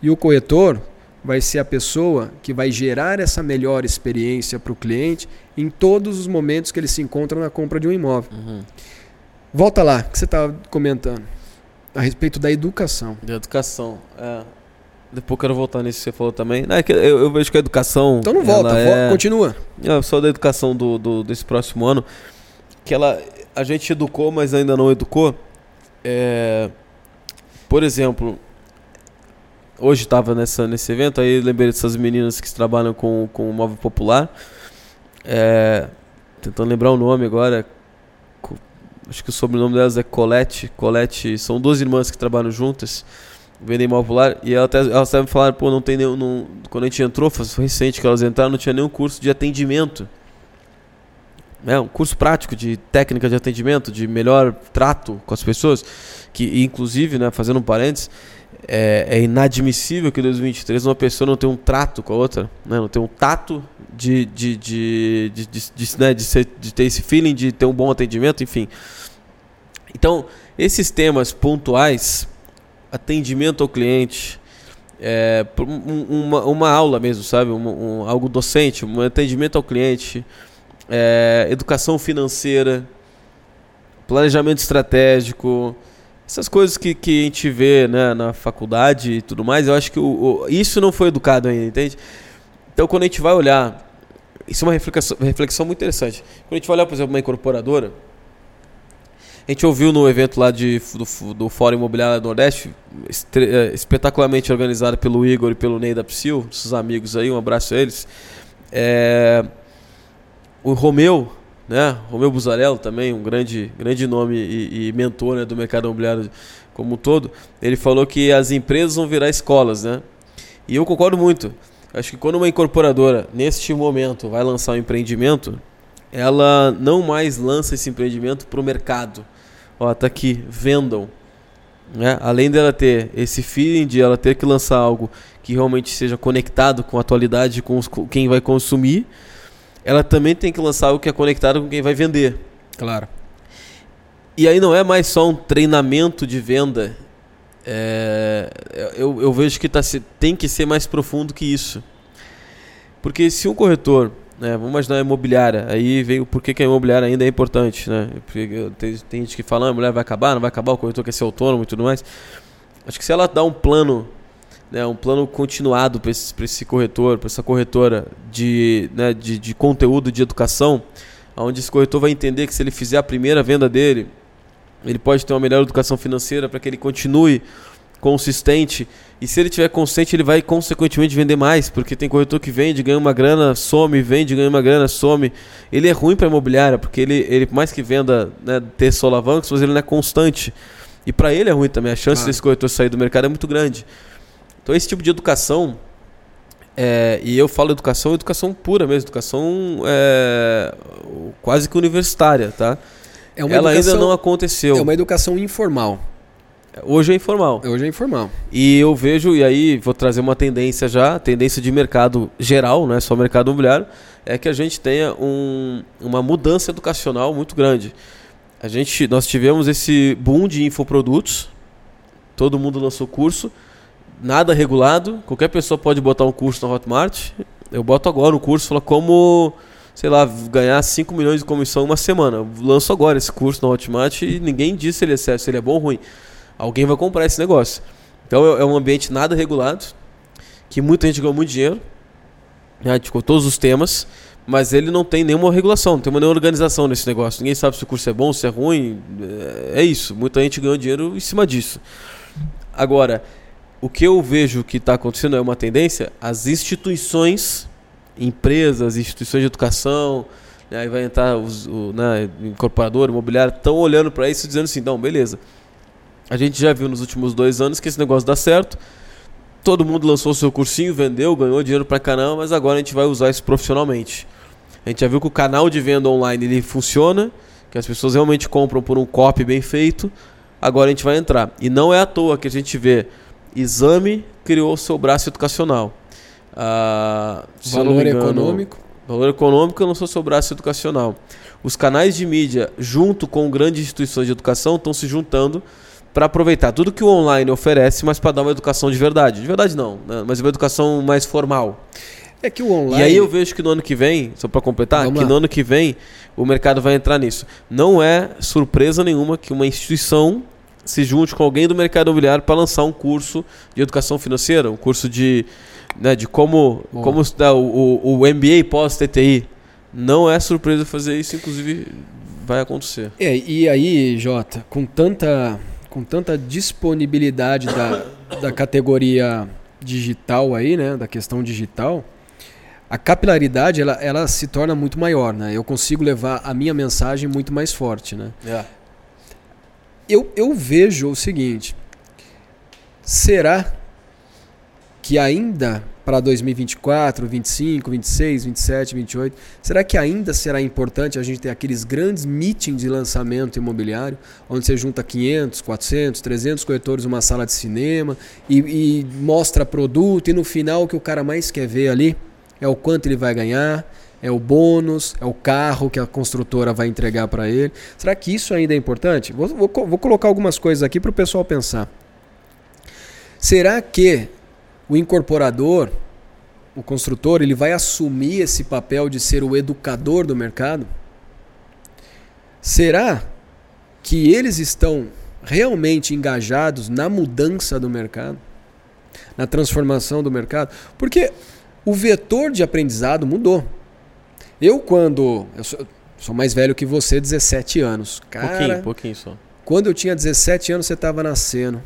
E o corretor vai ser a pessoa que vai gerar essa melhor experiência para o cliente em todos os momentos que ele se encontra na compra de um imóvel. Uhum. Volta lá, que você estava comentando a respeito da educação. Da educação, é. Depois eu quero voltar nisso que você falou também. Não, é eu, eu, vejo que a educação. Então não volta, é... continua. É, só da educação do, do, desse próximo ano. Que ela. A gente educou, mas ainda não educou. É, por exemplo, hoje estava nesse evento, aí lembrei dessas meninas que trabalham com, com o móvel popular. É, tentando lembrar o nome agora. Acho que o sobrenome delas é Colette. Colette, são duas irmãs que trabalham juntas vendem mal popular. E ela até, elas até me falaram, pô, não tem nenhum. Não, quando a gente entrou, foi recente que elas entraram, não tinha nenhum curso de atendimento. É, um curso prático de técnica de atendimento, de melhor trato com as pessoas. Que, inclusive, né, fazendo um parênteses, é, é inadmissível que em 2023 uma pessoa não tenha um trato com a outra, né, não tenha um tato de, de, de, de, de, de, né, de, ser, de ter esse feeling, de ter um bom atendimento, enfim. Então, esses temas pontuais atendimento ao cliente, é, uma, uma aula mesmo, sabe? Um, um, algo docente, um atendimento ao cliente, é, educação financeira, planejamento estratégico, essas coisas que, que a gente vê né, na faculdade e tudo mais, eu acho que o, o, isso não foi educado ainda, entende? Então, quando a gente vai olhar, isso é uma reflexão, reflexão muito interessante. Quando a gente vai olhar, por exemplo, uma incorporadora, a gente ouviu no evento lá de, do, do Fórum Imobiliário do Nordeste, é, espetacularmente organizado pelo Igor e pelo Ney da Psyu, seus amigos aí, um abraço a eles. É, o Romeu, né? Romeu Buzarello também, um grande, grande nome e, e mentor né, do mercado imobiliário como um todo, ele falou que as empresas vão virar escolas, né? E eu concordo muito. Acho que quando uma incorporadora, neste momento, vai lançar um empreendimento, ela não mais lança esse empreendimento para o mercado ó, tá aqui, vendam. Né? Além dela ter esse feeling de ela ter que lançar algo que realmente seja conectado com a atualidade, com, os, quem vai consumir, ela também tem que lançar algo que é conectado com quem vai vender. Claro. E aí não é mais só um treinamento de venda. É, eu, eu vejo que tá, tem que ser mais profundo que isso. Porque se um corretor né? Vamos imaginar a imobiliária. Aí veio por que, que a imobiliária ainda é importante, né? Porque tem, tem gente que fala, ah, a mulher vai acabar, não vai acabar, o corretor quer ser autônomo e tudo mais. Acho que se ela dá um plano, né, um plano continuado para esse, esse corretor, para essa corretora de, né, de, de conteúdo de educação, onde esse corretor vai entender que se ele fizer a primeira venda dele, ele pode ter uma melhor educação financeira para que ele continue consistente. E se ele tiver consistente, ele vai consequentemente vender mais, porque tem corretor que vende, ganha uma grana, some, vende, ganha uma grana, some. Ele é ruim para imobiliária, porque ele, ele, por mais que venda, né, ter solavancos, mas ele não é constante. E para ele é ruim também, a chance desse corretor sair do mercado é muito grande. Então esse tipo de educação, é, e eu falo educação, educação pura mesmo, educação é, quase que universitária, tá? É Ela educação, ainda não aconteceu. É uma educação informal. Hoje é informal. Hoje é informal. E eu vejo, e aí vou trazer uma tendência já, tendência de mercado geral, não é só mercado imobiliário, é que a gente tenha um, uma mudança educacional muito grande. A gente, nós tivemos esse boom de infoprodutos, todo mundo lançou curso, nada regulado, qualquer pessoa pode botar um curso na Hotmart. Eu boto agora um curso, fala como, sei lá, ganhar 5 milhões de comissão em uma semana. Eu lanço agora esse curso na Hotmart e ninguém diz se ele é certo, se ele é bom ou ruim. Alguém vai comprar esse negócio. Então é, é um ambiente nada regulado, que muita gente ganhou muito dinheiro, né, tipo, todos os temas, mas ele não tem nenhuma regulação, não tem nenhuma organização nesse negócio. Ninguém sabe se o curso é bom, se é ruim. É, é isso. Muita gente ganhou dinheiro em cima disso. Agora, o que eu vejo que está acontecendo é uma tendência, as instituições, empresas, instituições de educação, né, aí vai entrar os, o né, incorporador, imobiliário, estão olhando para isso dizendo assim, não, beleza. A gente já viu nos últimos dois anos que esse negócio dá certo. Todo mundo lançou seu cursinho, vendeu, ganhou dinheiro para caramba, mas agora a gente vai usar isso profissionalmente. A gente já viu que o canal de venda online ele funciona, que as pessoas realmente compram por um copy bem feito. Agora a gente vai entrar. E não é à toa que a gente vê Exame criou seu braço educacional. Ah, valor engano, econômico. Valor econômico lançou seu braço educacional. Os canais de mídia, junto com grandes instituições de educação, estão se juntando para aproveitar tudo que o online oferece, mas para dar uma educação de verdade. De verdade não, né? mas uma educação mais formal. É que o online. E aí eu vejo que no ano que vem, só para completar, Vamos que lá. no ano que vem o mercado vai entrar nisso. Não é surpresa nenhuma que uma instituição se junte com alguém do mercado imobiliário para lançar um curso de educação financeira, um curso de, né, de como, como estudar o, o, o MBA pós-TTI. Não é surpresa fazer isso, inclusive vai acontecer. É, e aí, Jota, com tanta com tanta disponibilidade da, da categoria digital aí, né, da questão digital, a capilaridade ela, ela se torna muito maior, né? Eu consigo levar a minha mensagem muito mais forte, né? É. Eu, eu vejo o seguinte: será que ainda para 2024, 25, 26, 27, 28, será que ainda será importante a gente ter aqueles grandes meetings de lançamento imobiliário, onde você junta 500, 400, 300 corretores numa sala de cinema e, e mostra produto e no final o que o cara mais quer ver ali é o quanto ele vai ganhar, é o bônus, é o carro que a construtora vai entregar para ele. Será que isso ainda é importante? Vou, vou, vou colocar algumas coisas aqui para o pessoal pensar. Será que o incorporador, o construtor, ele vai assumir esse papel de ser o educador do mercado? Será que eles estão realmente engajados na mudança do mercado? Na transformação do mercado? Porque o vetor de aprendizado mudou. Eu, quando. Eu sou, sou mais velho que você, 17 anos. Cara, pouquinho, pouquinho só. Quando eu tinha 17 anos, você estava nascendo.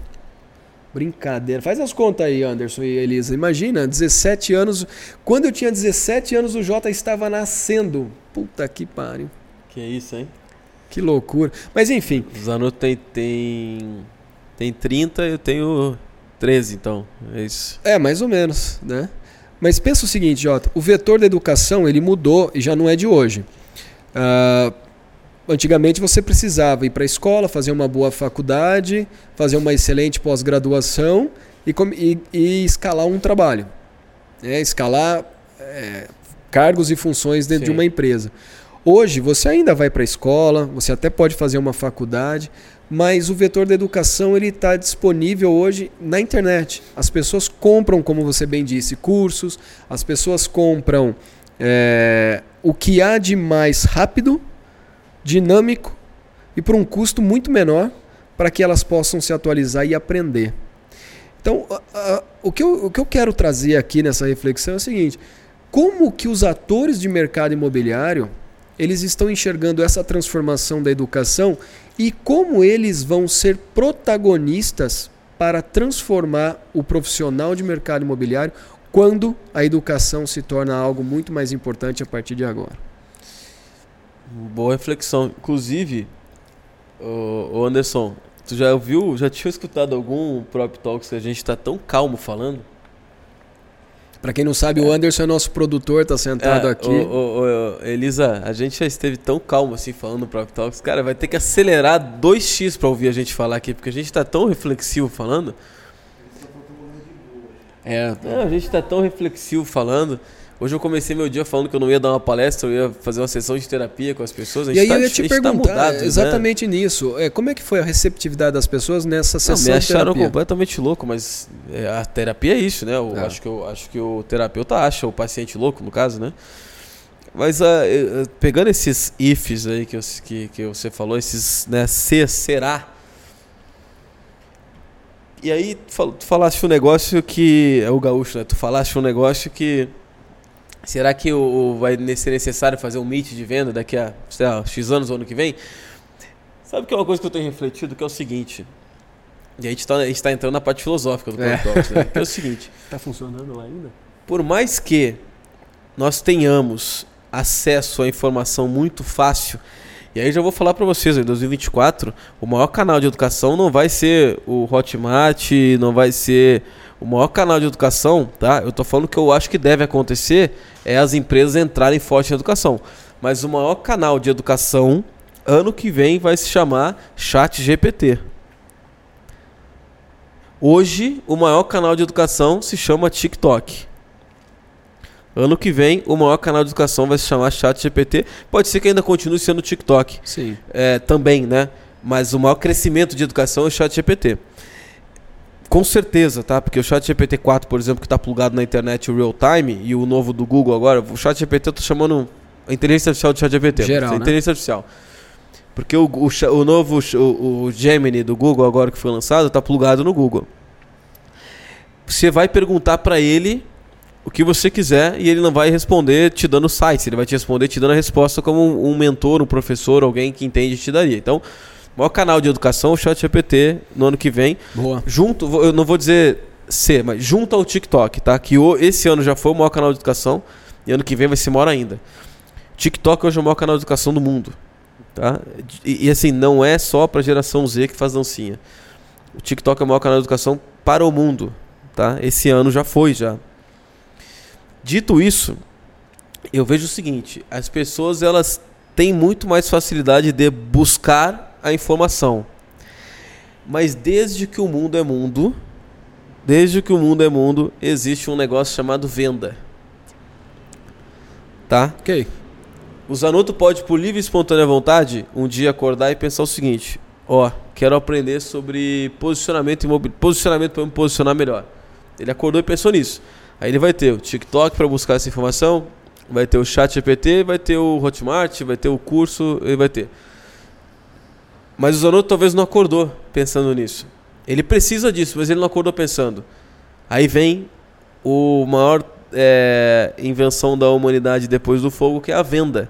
Brincadeira. Faz as contas aí, Anderson e Elisa. Imagina, 17 anos. Quando eu tinha 17 anos, o Jota estava nascendo. Puta que pariu. Que isso, hein? Que loucura. Mas enfim. Zanotto tem, tem, tem 30, eu tenho 13, então. É isso. É, mais ou menos, né? Mas pensa o seguinte, Jota. O vetor da educação, ele mudou e já não é de hoje. Uh, Antigamente você precisava ir para a escola, fazer uma boa faculdade, fazer uma excelente pós-graduação e, e, e, escalar um trabalho. É, escalar é, cargos e funções dentro Sim. de uma empresa. Hoje você ainda vai para a escola, você até pode fazer uma faculdade, mas o vetor da educação ele está disponível hoje na internet. As pessoas compram, como você bem disse, cursos, as pessoas compram é, o que há de mais rápido dinâmico e por um custo muito menor para que elas possam se atualizar e aprender. Então, o, que eu, o que eu quero trazer aqui nessa reflexão é o seguinte: como que os atores de mercado imobiliário eles estão enxergando essa transformação da educação e como eles vão ser protagonistas para transformar o profissional de mercado imobiliário quando a educação se torna algo muito mais importante a partir de agora? Boa reflexão. Inclusive, o Anderson, tu já ouviu, já tinha escutado algum Prop Talks que a gente está tão calmo falando? Para quem não sabe, é. o Anderson é nosso produtor, tá sentado é, aqui. O, o, o, Elisa, a gente já esteve tão calmo assim falando no Prop Talks. Cara, vai ter que acelerar 2x para ouvir a gente falar aqui, porque a gente tá tão reflexivo falando. É, é, a gente tá tão reflexivo falando. Hoje eu comecei meu dia falando que eu não ia dar uma palestra, eu ia fazer uma sessão de terapia com as pessoas. A e aí tá, eu ia te tá perguntar tá mudado, né? exatamente né? nisso. É, como é que foi a receptividade das pessoas nessa sessão não, me acharam completamente louco, mas é, a terapia é isso, né? Eu é. acho, que eu, acho que o terapeuta acha o paciente louco, no caso, né? Mas uh, pegando esses ifs aí que, eu, que, que você falou, esses né, ser, será, e aí tu falaste um negócio que. É o gaúcho, né? Tu falaste um negócio que. Será que o, vai ser necessário fazer um meet de venda daqui a sei lá, X anos ou ano que vem? Sabe que é uma coisa que eu tenho refletido, que é o seguinte. E a gente está tá entrando na parte filosófica do é. Talks, né? Que é o seguinte. Está funcionando lá ainda? Por mais que nós tenhamos acesso à informação muito fácil e aí já vou falar para vocês, em 2024, o maior canal de educação não vai ser o Hotmart, não vai ser o maior canal de educação, tá? Eu tô falando que eu acho que deve acontecer é as empresas entrarem forte na educação. Mas o maior canal de educação ano que vem vai se chamar Chat GPT. Hoje, o maior canal de educação se chama TikTok. Ano que vem, o maior canal de educação vai se chamar Chat GPT. Pode ser que ainda continue sendo TikTok. Sim. É, também, né? Mas o maior crescimento de educação é o Chat GPT. Com certeza, tá? Porque o Chat GPT 4, por exemplo, que está plugado na internet real time, e o novo do Google agora, o Chat GPT eu tô chamando a inteligência artificial do Chat GPT. Geral, a inteligência né? artificial. Porque o, o, o novo o, o, Gemini do Google, agora que foi lançado, está plugado no Google. Você vai perguntar para ele o que você quiser e ele não vai responder te dando sites, ele vai te responder te dando a resposta como um, um mentor, um professor, alguém que entende te daria. Então, maior canal de educação, o ChatGPT, no ano que vem. Boa. Junto, eu não vou dizer ser, mas junto ao TikTok, tá? Que esse ano já foi o maior canal de educação e ano que vem vai ser maior ainda. TikTok hoje é o maior canal de educação do mundo. Tá? E, e assim, não é só para a geração Z que faz dancinha. O TikTok é o maior canal de educação para o mundo. Tá? Esse ano já foi, já. Dito isso, eu vejo o seguinte: as pessoas elas têm muito mais facilidade de buscar a informação. Mas desde que o mundo é mundo, desde que o mundo é mundo, existe um negócio chamado venda. Tá? Ok. O Zanotto pode, por livre e espontânea vontade, um dia acordar e pensar o seguinte: ó, quero aprender sobre posicionamento imobiliário, posicionamento para me posicionar melhor. Ele acordou e pensou nisso. Aí ele vai ter o TikTok para buscar essa informação, vai ter o Chat GPT, vai ter o Hotmart, vai ter o curso, ele vai ter. Mas o Zanotto talvez não acordou pensando nisso. Ele precisa disso, mas ele não acordou pensando. Aí vem o maior é, invenção da humanidade depois do fogo, que é a venda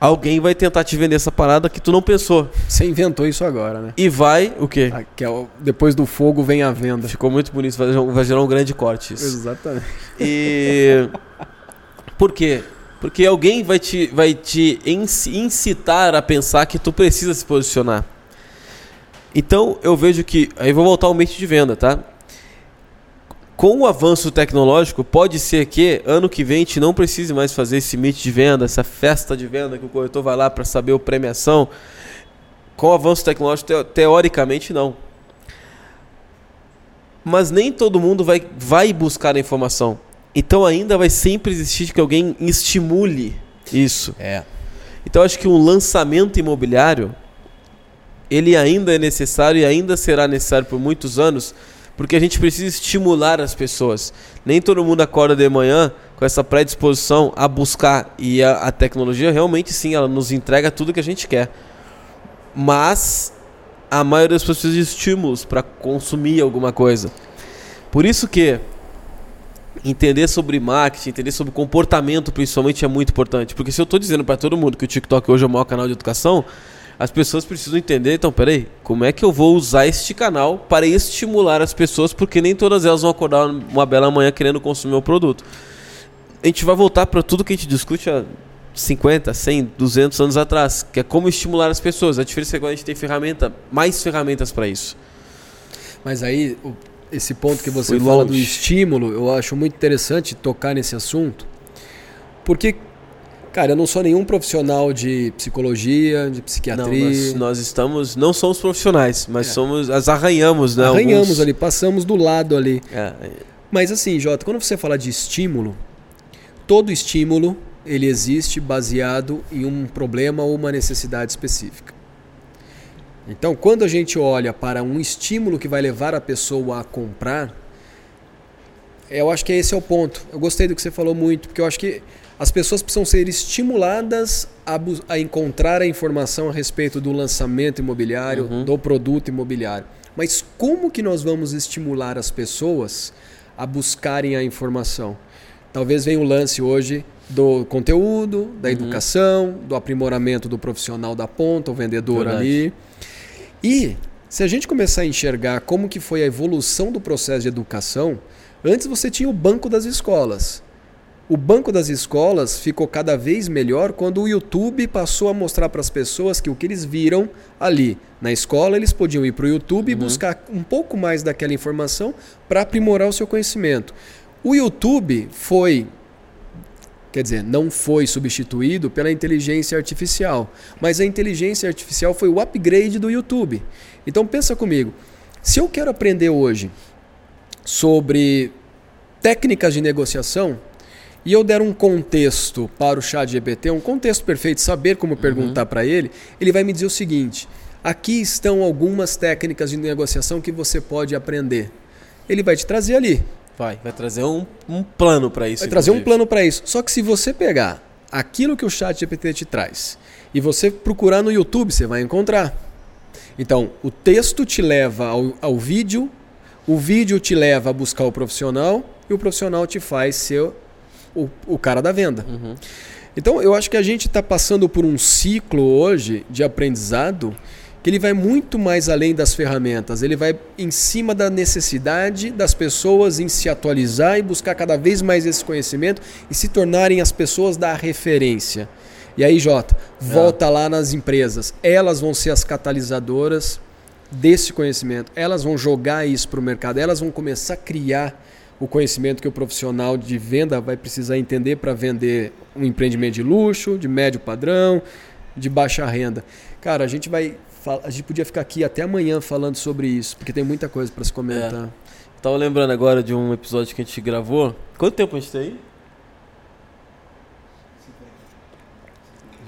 alguém vai tentar te vender essa parada que tu não pensou. Você inventou isso agora, né? E vai o quê? Ah, que é o, depois do fogo vem a venda. Ficou muito bonito, vai, vai gerar um grande corte isso. Exatamente. E por quê? Porque alguém vai te, vai te incitar a pensar que tu precisa se posicionar. Então eu vejo que. Aí vou voltar ao mente de venda, tá? com o avanço tecnológico, pode ser que ano que vem a gente não precise mais fazer esse meet de venda, essa festa de venda que o corretor vai lá para saber a premiação. Com o avanço tecnológico, teoricamente não. Mas nem todo mundo vai, vai buscar a informação. Então ainda vai sempre existir que alguém estimule isso. É. Então acho que um lançamento imobiliário ele ainda é necessário e ainda será necessário por muitos anos porque a gente precisa estimular as pessoas. Nem todo mundo acorda de manhã com essa predisposição a buscar. E a, a tecnologia realmente sim, ela nos entrega tudo que a gente quer. Mas a maioria das pessoas precisa de estímulos para consumir alguma coisa. Por isso que entender sobre marketing, entender sobre comportamento principalmente é muito importante. Porque se eu estou dizendo para todo mundo que o TikTok hoje é o maior canal de educação, As pessoas precisam entender, então, peraí, como é que eu vou usar este canal para estimular as pessoas, porque nem todas elas vão acordar uma bela manhã querendo consumir o produto. A gente vai voltar para tudo que a gente discute há 50, 100, 200 anos atrás, que é como estimular as pessoas. A diferença é que agora a gente tem ferramenta, mais ferramentas para isso. Mas aí, esse ponto que você Foi fala longe. do estímulo, eu acho muito interessante tocar nesse assunto, porque Cara, eu não sou nenhum profissional de psicologia, de psiquiatria. Não, nós, nós estamos, não somos profissionais, mas é. somos, as arranhamos, né? Arranhamos alguns... ali, passamos do lado ali. É. Mas assim, Jota, quando você fala de estímulo, todo estímulo ele existe baseado em um problema ou uma necessidade específica. Então, quando a gente olha para um estímulo que vai levar a pessoa a comprar, eu acho que esse é o ponto. Eu gostei do que você falou muito, porque eu acho que as pessoas precisam ser estimuladas a, a encontrar a informação a respeito do lançamento imobiliário, uhum. do produto imobiliário. Mas como que nós vamos estimular as pessoas a buscarem a informação? Talvez venha o lance hoje do conteúdo, da uhum. educação, do aprimoramento do profissional da ponta, o vendedor Verdade. ali. E se a gente começar a enxergar como que foi a evolução do processo de educação, antes você tinha o banco das escolas. O banco das escolas ficou cada vez melhor quando o YouTube passou a mostrar para as pessoas que o que eles viram ali na escola, eles podiam ir para o YouTube uhum. e buscar um pouco mais daquela informação para aprimorar o seu conhecimento. O YouTube foi, quer dizer, não foi substituído pela inteligência artificial, mas a inteligência artificial foi o upgrade do YouTube. Então pensa comigo, se eu quero aprender hoje sobre técnicas de negociação, e eu der um contexto para o chat GPT, um contexto perfeito, saber como uhum. perguntar para ele, ele vai me dizer o seguinte: aqui estão algumas técnicas de negociação que você pode aprender. Ele vai te trazer ali. Vai, vai trazer um, um plano para isso. Vai trazer um plano para isso. Só que se você pegar aquilo que o chat GPT te traz e você procurar no YouTube, você vai encontrar. Então, o texto te leva ao, ao vídeo, o vídeo te leva a buscar o profissional e o profissional te faz ser o, o cara da venda. Uhum. Então eu acho que a gente está passando por um ciclo hoje de aprendizado que ele vai muito mais além das ferramentas, ele vai em cima da necessidade das pessoas em se atualizar e buscar cada vez mais esse conhecimento e se tornarem as pessoas da referência. E aí, Jota, volta é. lá nas empresas. Elas vão ser as catalisadoras desse conhecimento. Elas vão jogar isso para o mercado, elas vão começar a criar o conhecimento que o profissional de venda vai precisar entender para vender um empreendimento de luxo, de médio padrão, de baixa renda. Cara, a gente vai a gente podia ficar aqui até amanhã falando sobre isso, porque tem muita coisa para se comentar. É. Tava lembrando agora de um episódio que a gente gravou. Quanto tempo a gente tem aí?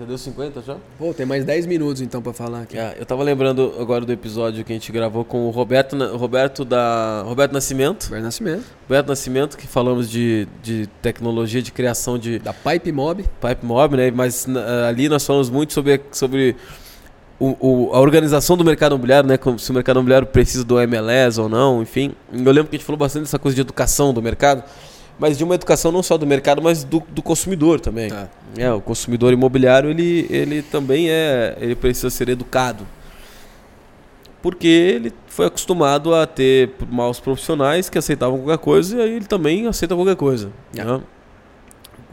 Já deu 50 já? Pô, tem mais 10 minutos então para falar aqui. É, eu tava lembrando agora do episódio que a gente gravou com o Roberto, Roberto da Roberto Nascimento. Roberto Nascimento. Roberto Nascimento, que falamos de, de tecnologia, de criação de da Pipe Mob. Pipe Mob, né? Mas ali nós falamos muito sobre sobre o, o, a organização do mercado imobiliário, né? Se o mercado imobiliário precisa do MLS ou não, enfim. Eu lembro que a gente falou bastante dessa coisa de educação do mercado mas de uma educação não só do mercado, mas do, do consumidor também. É. é. o consumidor imobiliário ele, ele também é, ele precisa ser educado, porque ele foi acostumado a ter maus profissionais que aceitavam qualquer coisa e aí ele também aceita qualquer coisa. É. Né?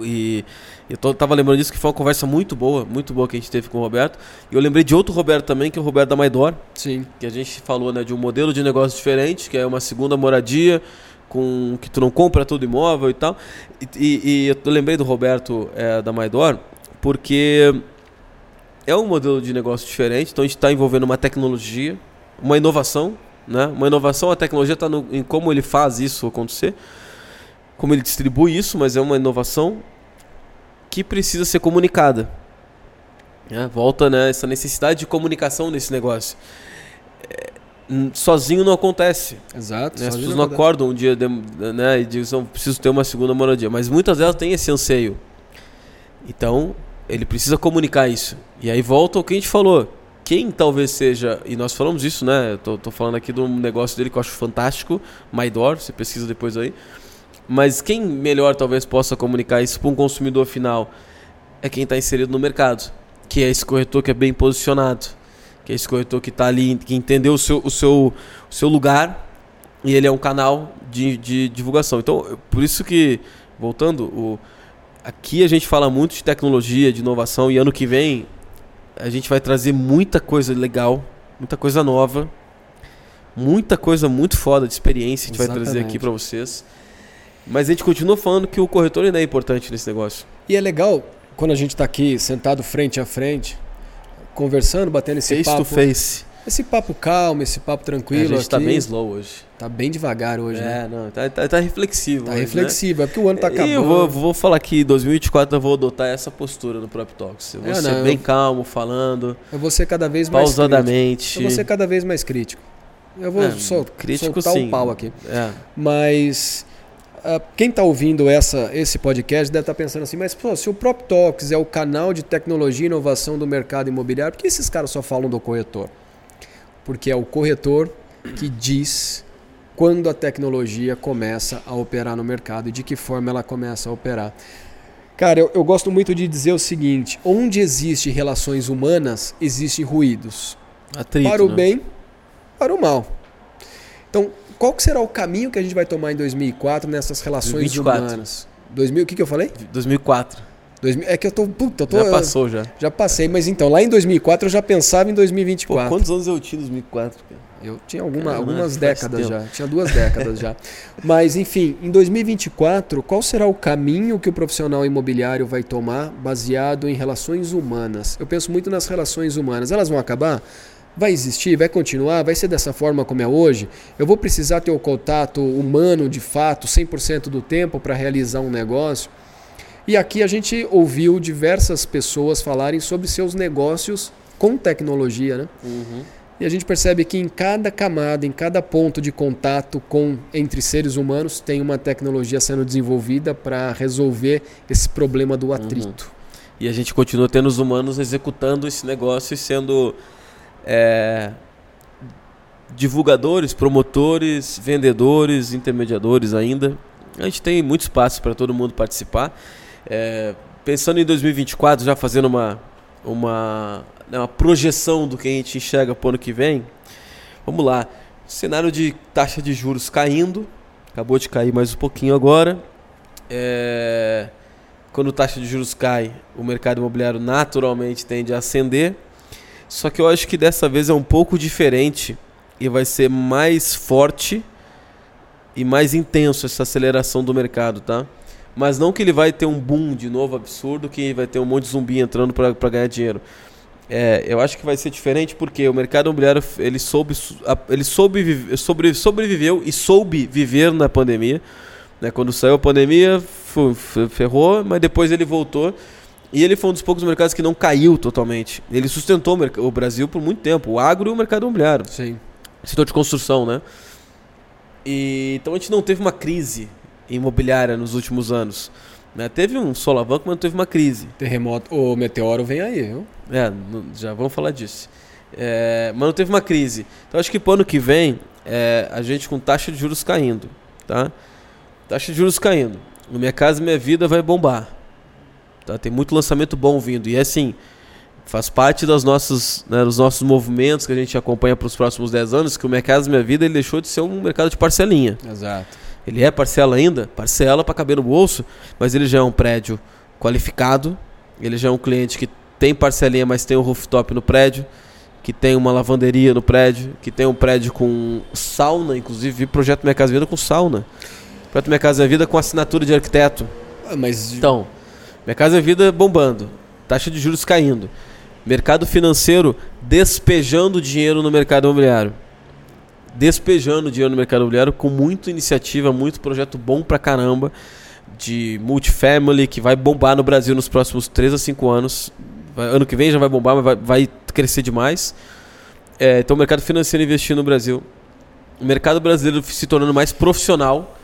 E eu tô, tava lembrando disso que foi uma conversa muito boa, muito boa que a gente teve com o Roberto. E eu lembrei de outro Roberto também, que é o Roberto da Maidor. Sim. Que a gente falou né, de um modelo de negócio diferente, que é uma segunda moradia, com que tu não compra todo imóvel e tal. E, e, e eu lembrei do Roberto é, da Maidor, porque é um modelo de negócio diferente, então a gente está envolvendo uma tecnologia, uma inovação, né? Uma inovação, a tecnologia está em como ele faz isso acontecer, como ele distribui isso, mas é uma inovação que precisa ser comunicada. É, volta né, essa necessidade de comunicação nesse negócio sozinho não acontece. Exato. Né? As pessoas não acordam um dia de, né, e dizem, preciso ter uma segunda moradia. Mas muitas delas têm esse anseio. Então, ele precisa comunicar isso. E aí volta o que a gente falou. Quem talvez seja, e nós falamos isso, né? Eu tô, tô falando aqui de um negócio dele que eu acho fantástico, Maidor, você pesquisa depois aí. Mas quem melhor talvez possa comunicar isso para um consumidor final é quem está inserido no mercado, que é esse corretor que é bem posicionado que é esse corretor que está ali, que entendeu o seu, o, seu, o seu lugar e ele é um canal de, de divulgação. Então, por isso que, voltando, o, aqui a gente fala muito de tecnologia, de inovação e ano que vem a gente vai trazer muita coisa legal, muita coisa nova, muita coisa muito foda de experiência a gente Exatamente. vai trazer aqui para vocês. Mas a gente continua falando que o corretor ainda é importante nesse negócio. E é legal quando a gente está aqui sentado frente a frente, conversando, batendo esse face papo. Face to face. Esse papo calmo, esse papo tranquilo. É, a gente está bem slow hoje. Tá bem devagar hoje, é, né? não, tá, tá, tá reflexivo. Tá hoje, reflexivo, né? é porque o ano tá acabando. E eu vou, vou falar que em 2024 eu vou adotar essa postura no Prop Talks. Eu vou é, ser não, bem eu... calmo, falando. Eu vou ser cada vez mais pausadamente. Crítico. Eu vou ser cada vez mais crítico. Eu vou é, sol, crítico, soltar o pau aqui. É. Mas quem está ouvindo essa, esse podcast deve estar tá pensando assim, mas pô, se o Prop Talks é o canal de tecnologia e inovação do mercado imobiliário, por que esses caras só falam do corretor? porque é o corretor que diz quando a tecnologia começa a operar no mercado e de que forma ela começa a operar. Cara, eu, eu gosto muito de dizer o seguinte: onde existe relações humanas, existem ruídos. Atrito, para o né? bem, para o mal. Então, qual que será o caminho que a gente vai tomar em 2004 nessas relações 2024. humanas? 2000, o que, que eu falei? 2004. É que eu tô. Puta, eu tô. Já passou já. Já passei, mas então, lá em 2004 eu já pensava em 2024. Pô, quantos anos eu tinha em 2004? Cara? Eu tinha alguma, algumas décadas já. Tinha duas décadas já. Mas, enfim, em 2024, qual será o caminho que o profissional imobiliário vai tomar baseado em relações humanas? Eu penso muito nas relações humanas. Elas vão acabar? Vai existir? Vai continuar? Vai ser dessa forma como é hoje? Eu vou precisar ter o contato humano de fato 100% do tempo para realizar um negócio? E aqui a gente ouviu diversas pessoas falarem sobre seus negócios com tecnologia, né? Uhum. E a gente percebe que em cada camada, em cada ponto de contato com entre seres humanos, tem uma tecnologia sendo desenvolvida para resolver esse problema do atrito. Uhum. E a gente continua tendo os humanos executando esse negócio e sendo é, divulgadores, promotores, vendedores, intermediadores ainda. A gente tem muito espaço para todo mundo participar. É, pensando em 2024, já fazendo uma, uma, né, uma projeção do que a gente enxerga para o ano que vem, vamos lá. Cenário de taxa de juros caindo, acabou de cair mais um pouquinho agora. É, quando a taxa de juros cai, o mercado imobiliário naturalmente tende a ascender. Só que eu acho que dessa vez é um pouco diferente e vai ser mais forte e mais intenso essa aceleração do mercado, tá? Mas não que ele vai ter um boom de novo absurdo, que vai ter um monte de zumbi entrando para ganhar dinheiro. É, eu acho que vai ser diferente porque o mercado imobiliário ele soube, ele soube sobre, sobreviveu e soube viver na pandemia. Né? Quando saiu a pandemia, ferrou, mas depois ele voltou. E ele foi um dos poucos mercados que não caiu totalmente. Ele sustentou o Brasil por muito tempo, o agro e o mercado imobiliário. Sim. Setor de construção, né? E, então a gente não teve uma crise imobiliária nos últimos anos. Né? Teve um solavanco, mas não teve uma crise. Terremoto, o meteoro vem aí, viu? É, já vamos falar disso. É, mas não teve uma crise. Então acho que para o ano que vem, é, a gente com taxa de juros caindo, tá? Taxa de juros caindo. Minha Casa Minha Vida vai bombar. Tá? Tem muito lançamento bom vindo. E é assim, faz parte das nossas, né, dos nossos movimentos que a gente acompanha para os próximos 10 anos, que o Minha Casa Minha Vida ele deixou de ser um mercado de parcelinha. Exato. Ele é parcela ainda? Parcela para caber no bolso, mas ele já é um prédio qualificado, ele já é um cliente que tem parcelinha, mas tem um rooftop no prédio, que tem uma lavanderia no prédio, que tem um prédio com sauna, inclusive vi projeto Minha Casa Vida com sauna. Projeto Minha Casa Vida com assinatura de arquiteto. Ah, mas então, Minha Casa Vida bombando, taxa de juros caindo, mercado financeiro despejando dinheiro no mercado imobiliário despejando dinheiro no mercado imobiliário com muita iniciativa, muito projeto bom pra caramba de multifamily que vai bombar no Brasil nos próximos 3 a 5 anos. Ano que vem já vai bombar, mas vai, vai crescer demais. É, então o mercado financeiro investindo no Brasil. O mercado brasileiro se tornando mais profissional,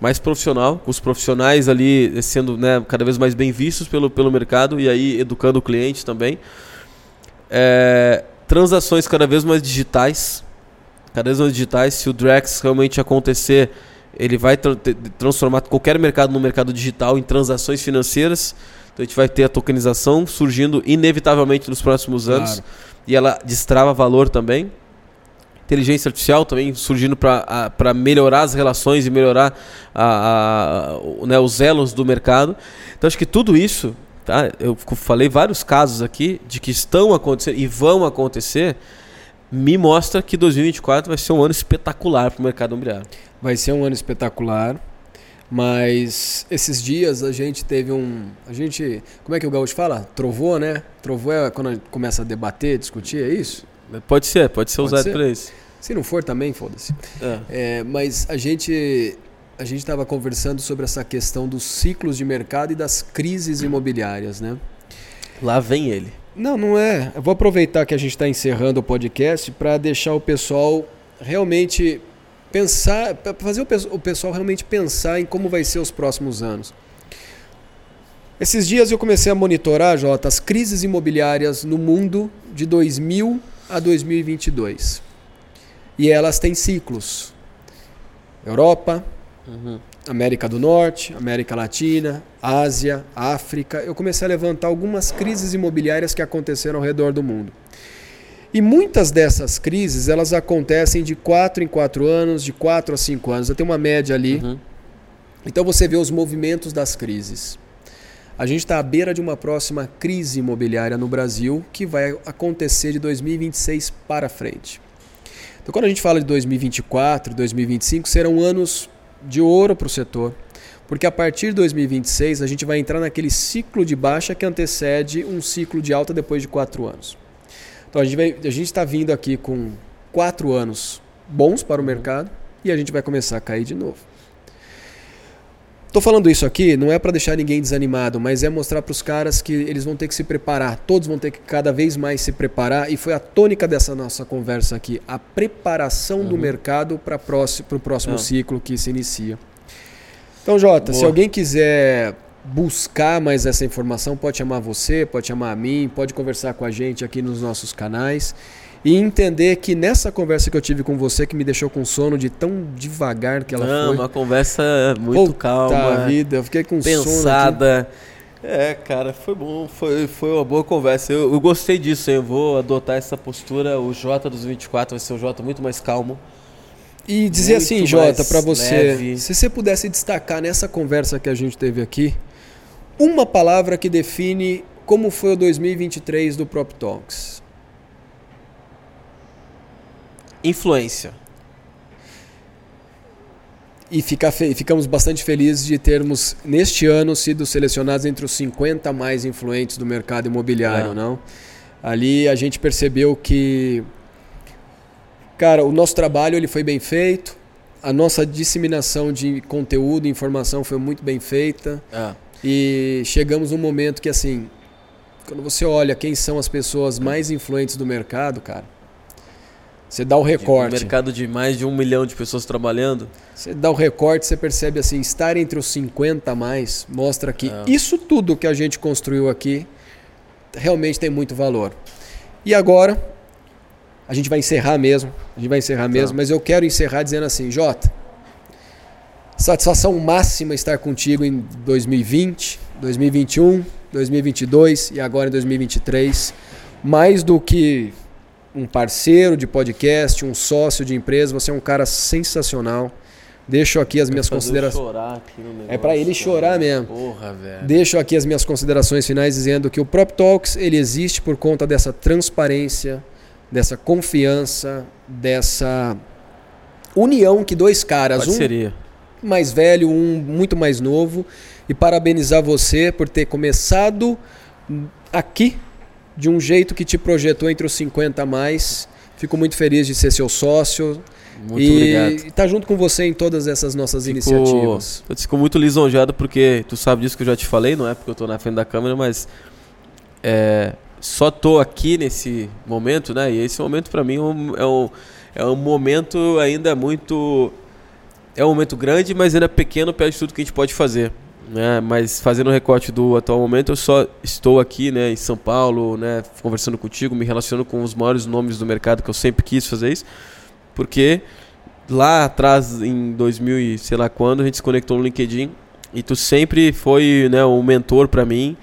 mais profissional, com os profissionais ali sendo né, cada vez mais bem vistos pelo, pelo mercado e aí educando o cliente também. É, transações cada vez mais digitais cadeias digitais, se o Drex realmente acontecer, ele vai tra transformar qualquer mercado no mercado digital em transações financeiras. Então a gente vai ter a tokenização surgindo inevitavelmente nos próximos anos claro. e ela destrava valor também. Inteligência artificial também surgindo para melhorar as relações e melhorar a, a, né, os elos do mercado. Então acho que tudo isso, tá? eu falei vários casos aqui de que estão acontecendo e vão acontecer me mostra que 2024 vai ser um ano espetacular para o mercado imobiliário. Vai ser um ano espetacular, mas esses dias a gente teve um. A gente. Como é que o Gaúcho fala? Trovou, né? Trovou é quando começa a debater, discutir, é isso? Pode ser, pode ser pode usado para isso. Se não for também, foda-se. É. É, mas a gente. A gente estava conversando sobre essa questão dos ciclos de mercado e das crises imobiliárias, né? Lá vem ele. Não, não é. Eu vou aproveitar que a gente está encerrando o podcast para deixar o pessoal realmente pensar, para fazer o pessoal realmente pensar em como vai ser os próximos anos. Esses dias eu comecei a monitorar, Jota, as crises imobiliárias no mundo de 2000 a 2022. E elas têm ciclos. Europa, uhum. América do Norte, América Latina, Ásia, África. Eu comecei a levantar algumas crises imobiliárias que aconteceram ao redor do mundo. E muitas dessas crises, elas acontecem de 4 em 4 anos, de 4 a 5 anos. Eu tenho uma média ali. Uhum. Então você vê os movimentos das crises. A gente está à beira de uma próxima crise imobiliária no Brasil que vai acontecer de 2026 para frente. Então, quando a gente fala de 2024, 2025, serão anos de ouro para o setor, porque a partir de 2026 a gente vai entrar naquele ciclo de baixa que antecede um ciclo de alta depois de quatro anos. Então a gente está vindo aqui com quatro anos bons para o mercado e a gente vai começar a cair de novo. Estou falando isso aqui não é para deixar ninguém desanimado, mas é mostrar para os caras que eles vão ter que se preparar. Todos vão ter que cada vez mais se preparar. E foi a tônica dessa nossa conversa aqui: a preparação uhum. do mercado para o próximo uhum. ciclo que se inicia. Então, Jota, Boa. se alguém quiser buscar mais essa informação, pode chamar você, pode chamar a mim, pode conversar com a gente aqui nos nossos canais e entender que nessa conversa que eu tive com você, que me deixou com sono de tão devagar que ela Não, foi. uma conversa muito Puta calma. vida, eu fiquei com pensada. É, cara, foi bom, foi, foi uma boa conversa. Eu, eu gostei disso, hein? eu vou adotar essa postura. O Jota dos 24 vai ser um Jota muito mais calmo. E dizer muito assim, Jota, para você, leve. se você pudesse destacar nessa conversa que a gente teve aqui, uma palavra que define como foi o 2023 do Prop Talks. Influência. E fica ficamos bastante felizes de termos, neste ano, sido selecionados entre os 50 mais influentes do mercado imobiliário, é. não? Ali a gente percebeu que, cara, o nosso trabalho ele foi bem feito, a nossa disseminação de conteúdo e informação foi muito bem feita. É. E chegamos num momento que, assim, quando você olha quem são as pessoas mais influentes do mercado, cara, você dá o recorte. Um mercado de mais de um milhão de pessoas trabalhando. Você dá o recorte, você percebe assim, estar entre os 50 a mais mostra que é. isso tudo que a gente construiu aqui realmente tem muito valor. E agora, a gente vai encerrar mesmo. A gente vai encerrar tá. mesmo, mas eu quero encerrar dizendo assim, Jota, satisfação máxima estar contigo em 2020, 2021, 2022 e agora em 2023. Mais do que um parceiro de podcast, um sócio de empresa, você é um cara sensacional. Deixo aqui as minhas considerações. É para ele chorar mesmo. Porra, velho. Deixo aqui as minhas considerações finais dizendo que o Prop Talks ele existe por conta dessa transparência, dessa confiança, dessa união que dois caras, Parceria. um mais velho, um muito mais novo, e parabenizar você por ter começado aqui de um jeito que te projetou entre os 50 a mais. Fico muito feliz de ser seu sócio. Muito e obrigado. estar tá junto com você em todas essas nossas fico, iniciativas. Eu fico muito lisonjeado porque tu sabe disso que eu já te falei, não é porque eu estou na frente da câmera, mas é, só tô aqui nesse momento, né? E esse momento para mim é um, é um, é um momento ainda muito é um momento grande, mas ainda pequeno perto de tudo que a gente pode fazer né? Mas fazendo o recorte do atual momento, eu só estou aqui, né, em São Paulo, né, conversando contigo, me relacionando com os maiores nomes do mercado que eu sempre quis fazer isso, porque lá atrás em 2000 e sei lá quando a gente se conectou no LinkedIn e tu sempre foi, né, um mentor para mim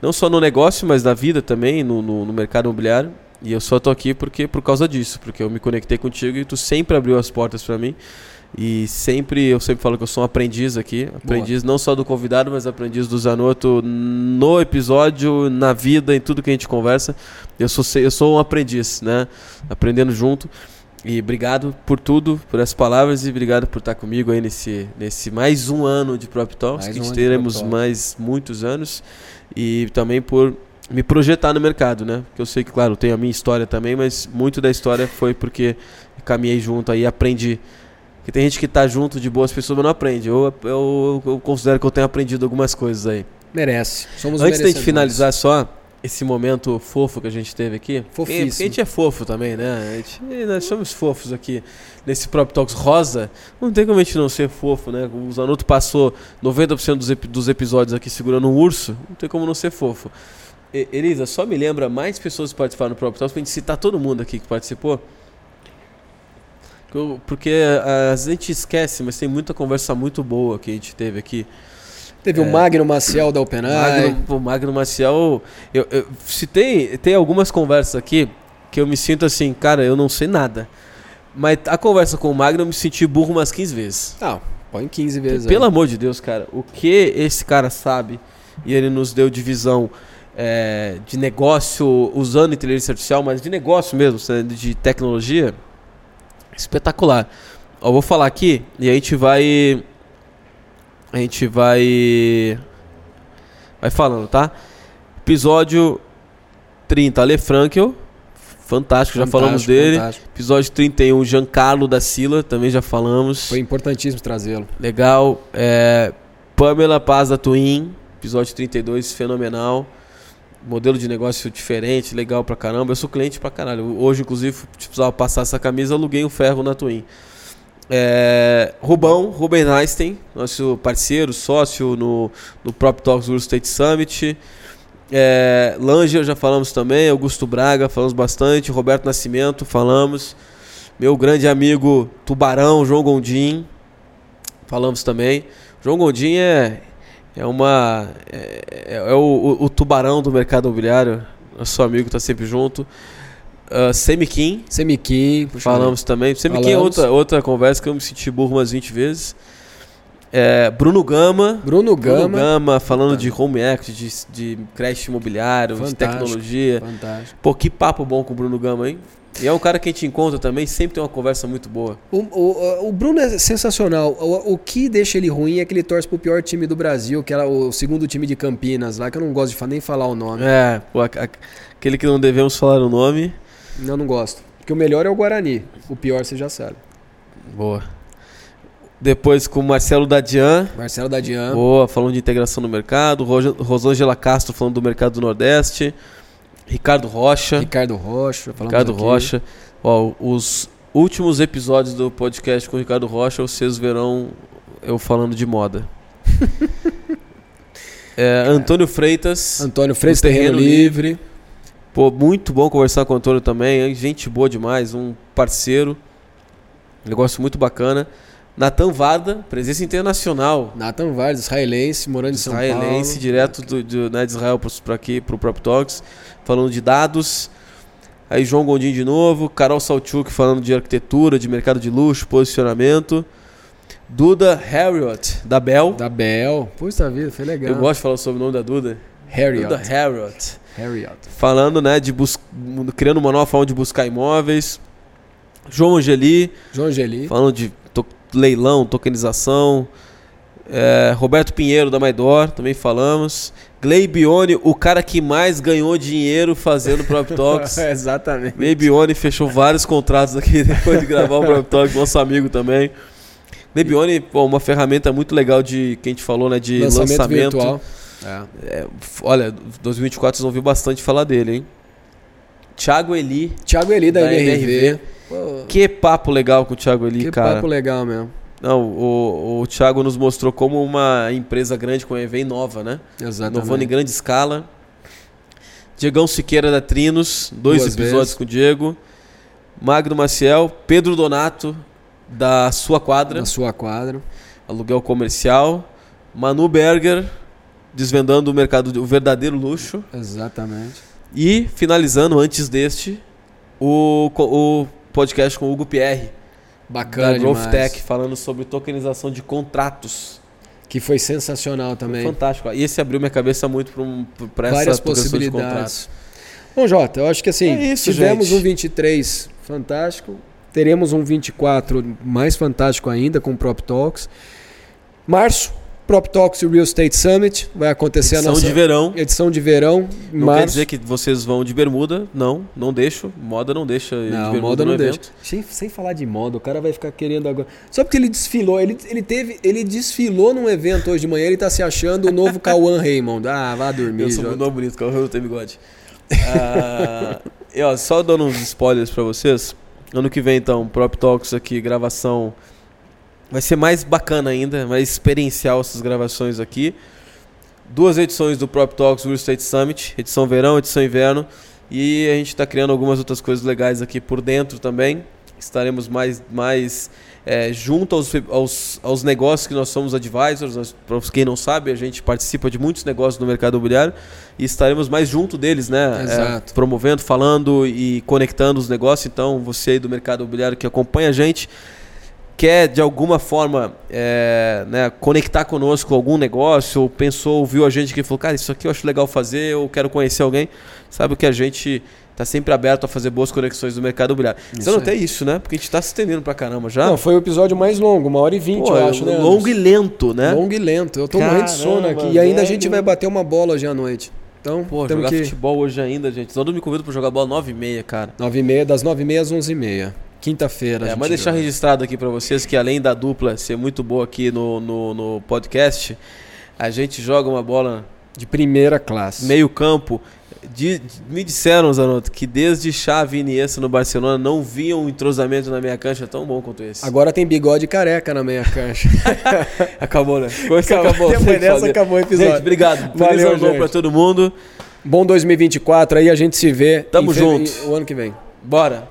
não só no negócio, mas na vida também, no, no, no mercado imobiliário. E eu só tô aqui porque por causa disso, porque eu me conectei contigo e tu sempre abriu as portas para mim. E sempre, eu sempre falo que eu sou um aprendiz aqui. Aprendiz Boa. não só do convidado, mas aprendiz do Zanotto no episódio, na vida, em tudo que a gente conversa. Eu sou, eu sou um aprendiz, né? Aprendendo junto. E obrigado por tudo, por essas palavras e obrigado por estar comigo aí nesse, nesse mais um ano de Prop Talks, mais que um teremos mais muitos anos. E também por me projetar no mercado, né? Porque eu sei que, claro, tem a minha história também, mas muito da história foi porque caminhei junto aí, aprendi. Porque tem gente que tá junto de boas pessoas, mas não aprende. Eu, eu, eu considero que eu tenho aprendido algumas coisas aí. Merece. Somos Antes da gente finalizar só esse momento fofo que a gente teve aqui. Fofíssimo. Porque a gente é fofo também, né? Gente, nós somos fofos aqui nesse Prop Talks rosa. Não tem como a gente não ser fofo, né? O Zanotto passou 90% dos, ep dos episódios aqui segurando um urso. Não tem como não ser fofo. Elisa, só me lembra mais pessoas que participaram do próprio Talks pra gente citar todo mundo aqui que participou. Porque a gente esquece, mas tem muita conversa muito boa que a gente teve aqui. Teve é, o Magno Maciel da OpenAI. Magno, o Magno Maciel. Eu, eu, se tem, tem algumas conversas aqui que eu me sinto assim, cara, eu não sei nada. Mas a conversa com o Magno eu me senti burro umas 15 vezes. Não, põe 15 vezes. Pelo aí. amor de Deus, cara, o que esse cara sabe e ele nos deu de visão é, de negócio usando inteligência artificial, mas de negócio mesmo, de tecnologia, espetacular. Eu vou falar aqui e a gente vai. A gente vai. Vai falando, tá? Episódio 30, Ale Frankel. Fantástico, já falamos dele. Fantástico. Episódio 31, Giancarlo da Sila, também já falamos. Foi importantíssimo trazê-lo. Legal. É, Pamela Paz da Twin, episódio 32, fenomenal modelo de negócio diferente, legal pra caramba. Eu sou cliente pra caralho. Hoje, inclusive, precisava passar essa camisa, aluguei um ferro na Twin. É, Rubão, Ruben Einstein, nosso parceiro, sócio no, no Prop Talks Real Estate Summit. É, Langer, já falamos também. Augusto Braga, falamos bastante. Roberto Nascimento, falamos. Meu grande amigo Tubarão, João Gondim, falamos também. João Gondim é é uma. É, é, é o, o, tubarão do mercado imobiliário. Nosso amigo está sempre junto. Uh, Semiquim. Semiquim. Falamos também. Semiquim é outra, outra conversa que eu me senti burro umas 20 vezes. É, Bruno Gama. Bruno Gama. Bruno Gama falando de home equity, de, de crédito imobiliário, fantástico, de tecnologia. Fantástico. Pô, que papo bom com o Bruno Gama, hein? E é um cara que a gente encontra também, sempre tem uma conversa muito boa. O, o, o Bruno é sensacional. O, o, que deixa ele ruim é que ele torce pro pior time do Brasil, que era o segundo time de Campinas lá, que eu não gosto de nem falar o nome. É, pô, aquele que não devemos falar o nome. Não, não gosto. Porque o melhor é o Guarani. O pior você já sabe. Boa. Depois com o Marcelo Dadian. Marcelo Dadian. Boa, falando de integração no mercado. Rosângela Castro falando do mercado do Nordeste. Ricardo Rocha. Ricardo Rocha. Ricardo aqui. Rocha. Ó, os últimos episódios do podcast com o Ricardo Rocha, vocês verão eu falando de moda. é, Antônio Freitas. Antônio Freitas, Terreno, Terreno Livre. Livre. Pô, muito bom conversar com o Antônio também. Gente boa demais, um parceiro. Negócio muito bacana. Natan Varda, presença internacional. Natan Varda, israelense, morando em São israelense, Paulo. Israelense, direto do, do, né, de Israel para aqui, para o Prop Talks, falando de dados. Aí João Gondim de novo, Carol Salchuk falando de arquitetura, de mercado de luxo, posicionamento. Duda Harriot, da Bell. Da Bell. Puxa vida, foi legal. Eu gosto de falar sobre o nome da Duda. Harriot. Duda Harriot. Harriot. Falando, né, de bus criando uma nova forma de buscar imóveis. João Angeli. João Angeli. Falando de leilão, tokenização. É, Roberto Pinheiro da Maidor, também falamos. Gleibione, o cara que mais ganhou dinheiro fazendo Prop Talks. Exatamente. Gleibione fechou vários contratos aqui depois de gravar o Prop Talks, nosso amigo também. Gleibione, uma ferramenta muito legal de que a gente falou, né? De lançamento. lançamento. Virtual. É. É, olha, 2024 vocês vão ouvir bastante falar dele, hein? Thiago Eli. Thiago Eli da, da MRV. MRV. Que papo legal com o Thiago ali, que cara. Que papo legal mesmo. Não, o, o Thiago nos mostrou como uma empresa grande com a EV nova, né? Exatamente. Inovando em grande escala. Diegão Siqueira da Trinos, dois Duas episódios vezes. com o Diego. Magno Maciel, Pedro Donato, da Sua Quadra. Da Sua Quadra. Aluguel comercial. Manu Berger, desvendando o mercado, o verdadeiro luxo. Exatamente. E finalizando, antes deste, o, o podcast com o Hugo Pierre. Bacana da Growth demais. Tech, falando sobre tokenização de contratos. Que foi sensacional também. Fantástico. E esse abriu minha cabeça muito para essa Várias tokenização de possibilidades. Bom, Jota, eu acho que assim, É isso, tivemos gente. um 23 fantástico, teremos um 24 mais fantástico ainda com o Prop Talks. Março, Prop Talks Real Estate Summit vai acontecer Edição a nossa de verão. edição de verão, Não março. quer dizer que vocês vão de bermuda. Não, não deixo. Moda não deixa de Não, bermuda moda não deixa. Sem, sem falar de moda, o cara vai ficar querendo agora. Só porque ele desfilou, ele, ele teve, ele desfilou num evento hoje de manhã, ele tá se achando o novo Cauã Raymond. Ah, vá dormir, Eu sou muito bonito, eu tenho bigode. Ah, e ó, só dando uns spoilers pra vocês. Ano que vem, então, Prop Talks aqui, gravação. Vai ser mais bacana ainda, mais experiencial essas gravações aqui. Duas edições do Prop Talks Real Estate Summit, edição verão, edição inverno. E a gente está criando algumas outras coisas legais aqui por dentro também. Estaremos mais, mais é, junto aos, aos, aos negócios que nós somos advisors. Para quem não sabe, a gente participa de muitos negócios no mercado imobiliário e estaremos mais junto deles, né? Exato. É, promovendo, falando e conectando os negócios. Então, você aí do mercado imobiliário que acompanha a gente, quer de alguma forma é, né, conectar conosco algum negócio, ou pensou, ouviu a gente que falou, cara, isso aqui eu acho legal fazer, ou quero conhecer alguém, sabe que a gente está sempre aberto a fazer boas conexões do mercado imobiliário. Isso Sendo aí. até isso, né? Porque a gente está se estendendo pra caramba já. Não, foi o episódio mais longo, uma hora e vinte, eu acho, né? longo e lento, né? Longo e lento. Eu tô morrendo de sono aqui. E ainda a gente vai bater uma bola hoje à noite. Então, Pô, temos jogar que. futebol hoje ainda, gente. Todo me convida pra jogar bola 9 e meia, cara. 9h30, das 9h30 às 11h30. Quinta-feira. É, mas deixar registrado aqui pra vocês que além da dupla ser muito boa aqui no, no, no podcast, a gente joga uma bola De primeira classe. meio campo. De- de- me disseram, Zanotto, que desde Xavi e Iniesta no Barcelona não viam um entrosamento na minha cancha tão bom quanto esse. Agora tem bigode careca na meia cancha. Acabou, né? Acabou. Depois que dessa fazer. acabou o episódio. Gente, obrigado. Feliz Valeu, ano novo pra todo mundo. Bom 2024 aí, a gente se vê Tamo fe- junto. em- o ano que vem. Bora.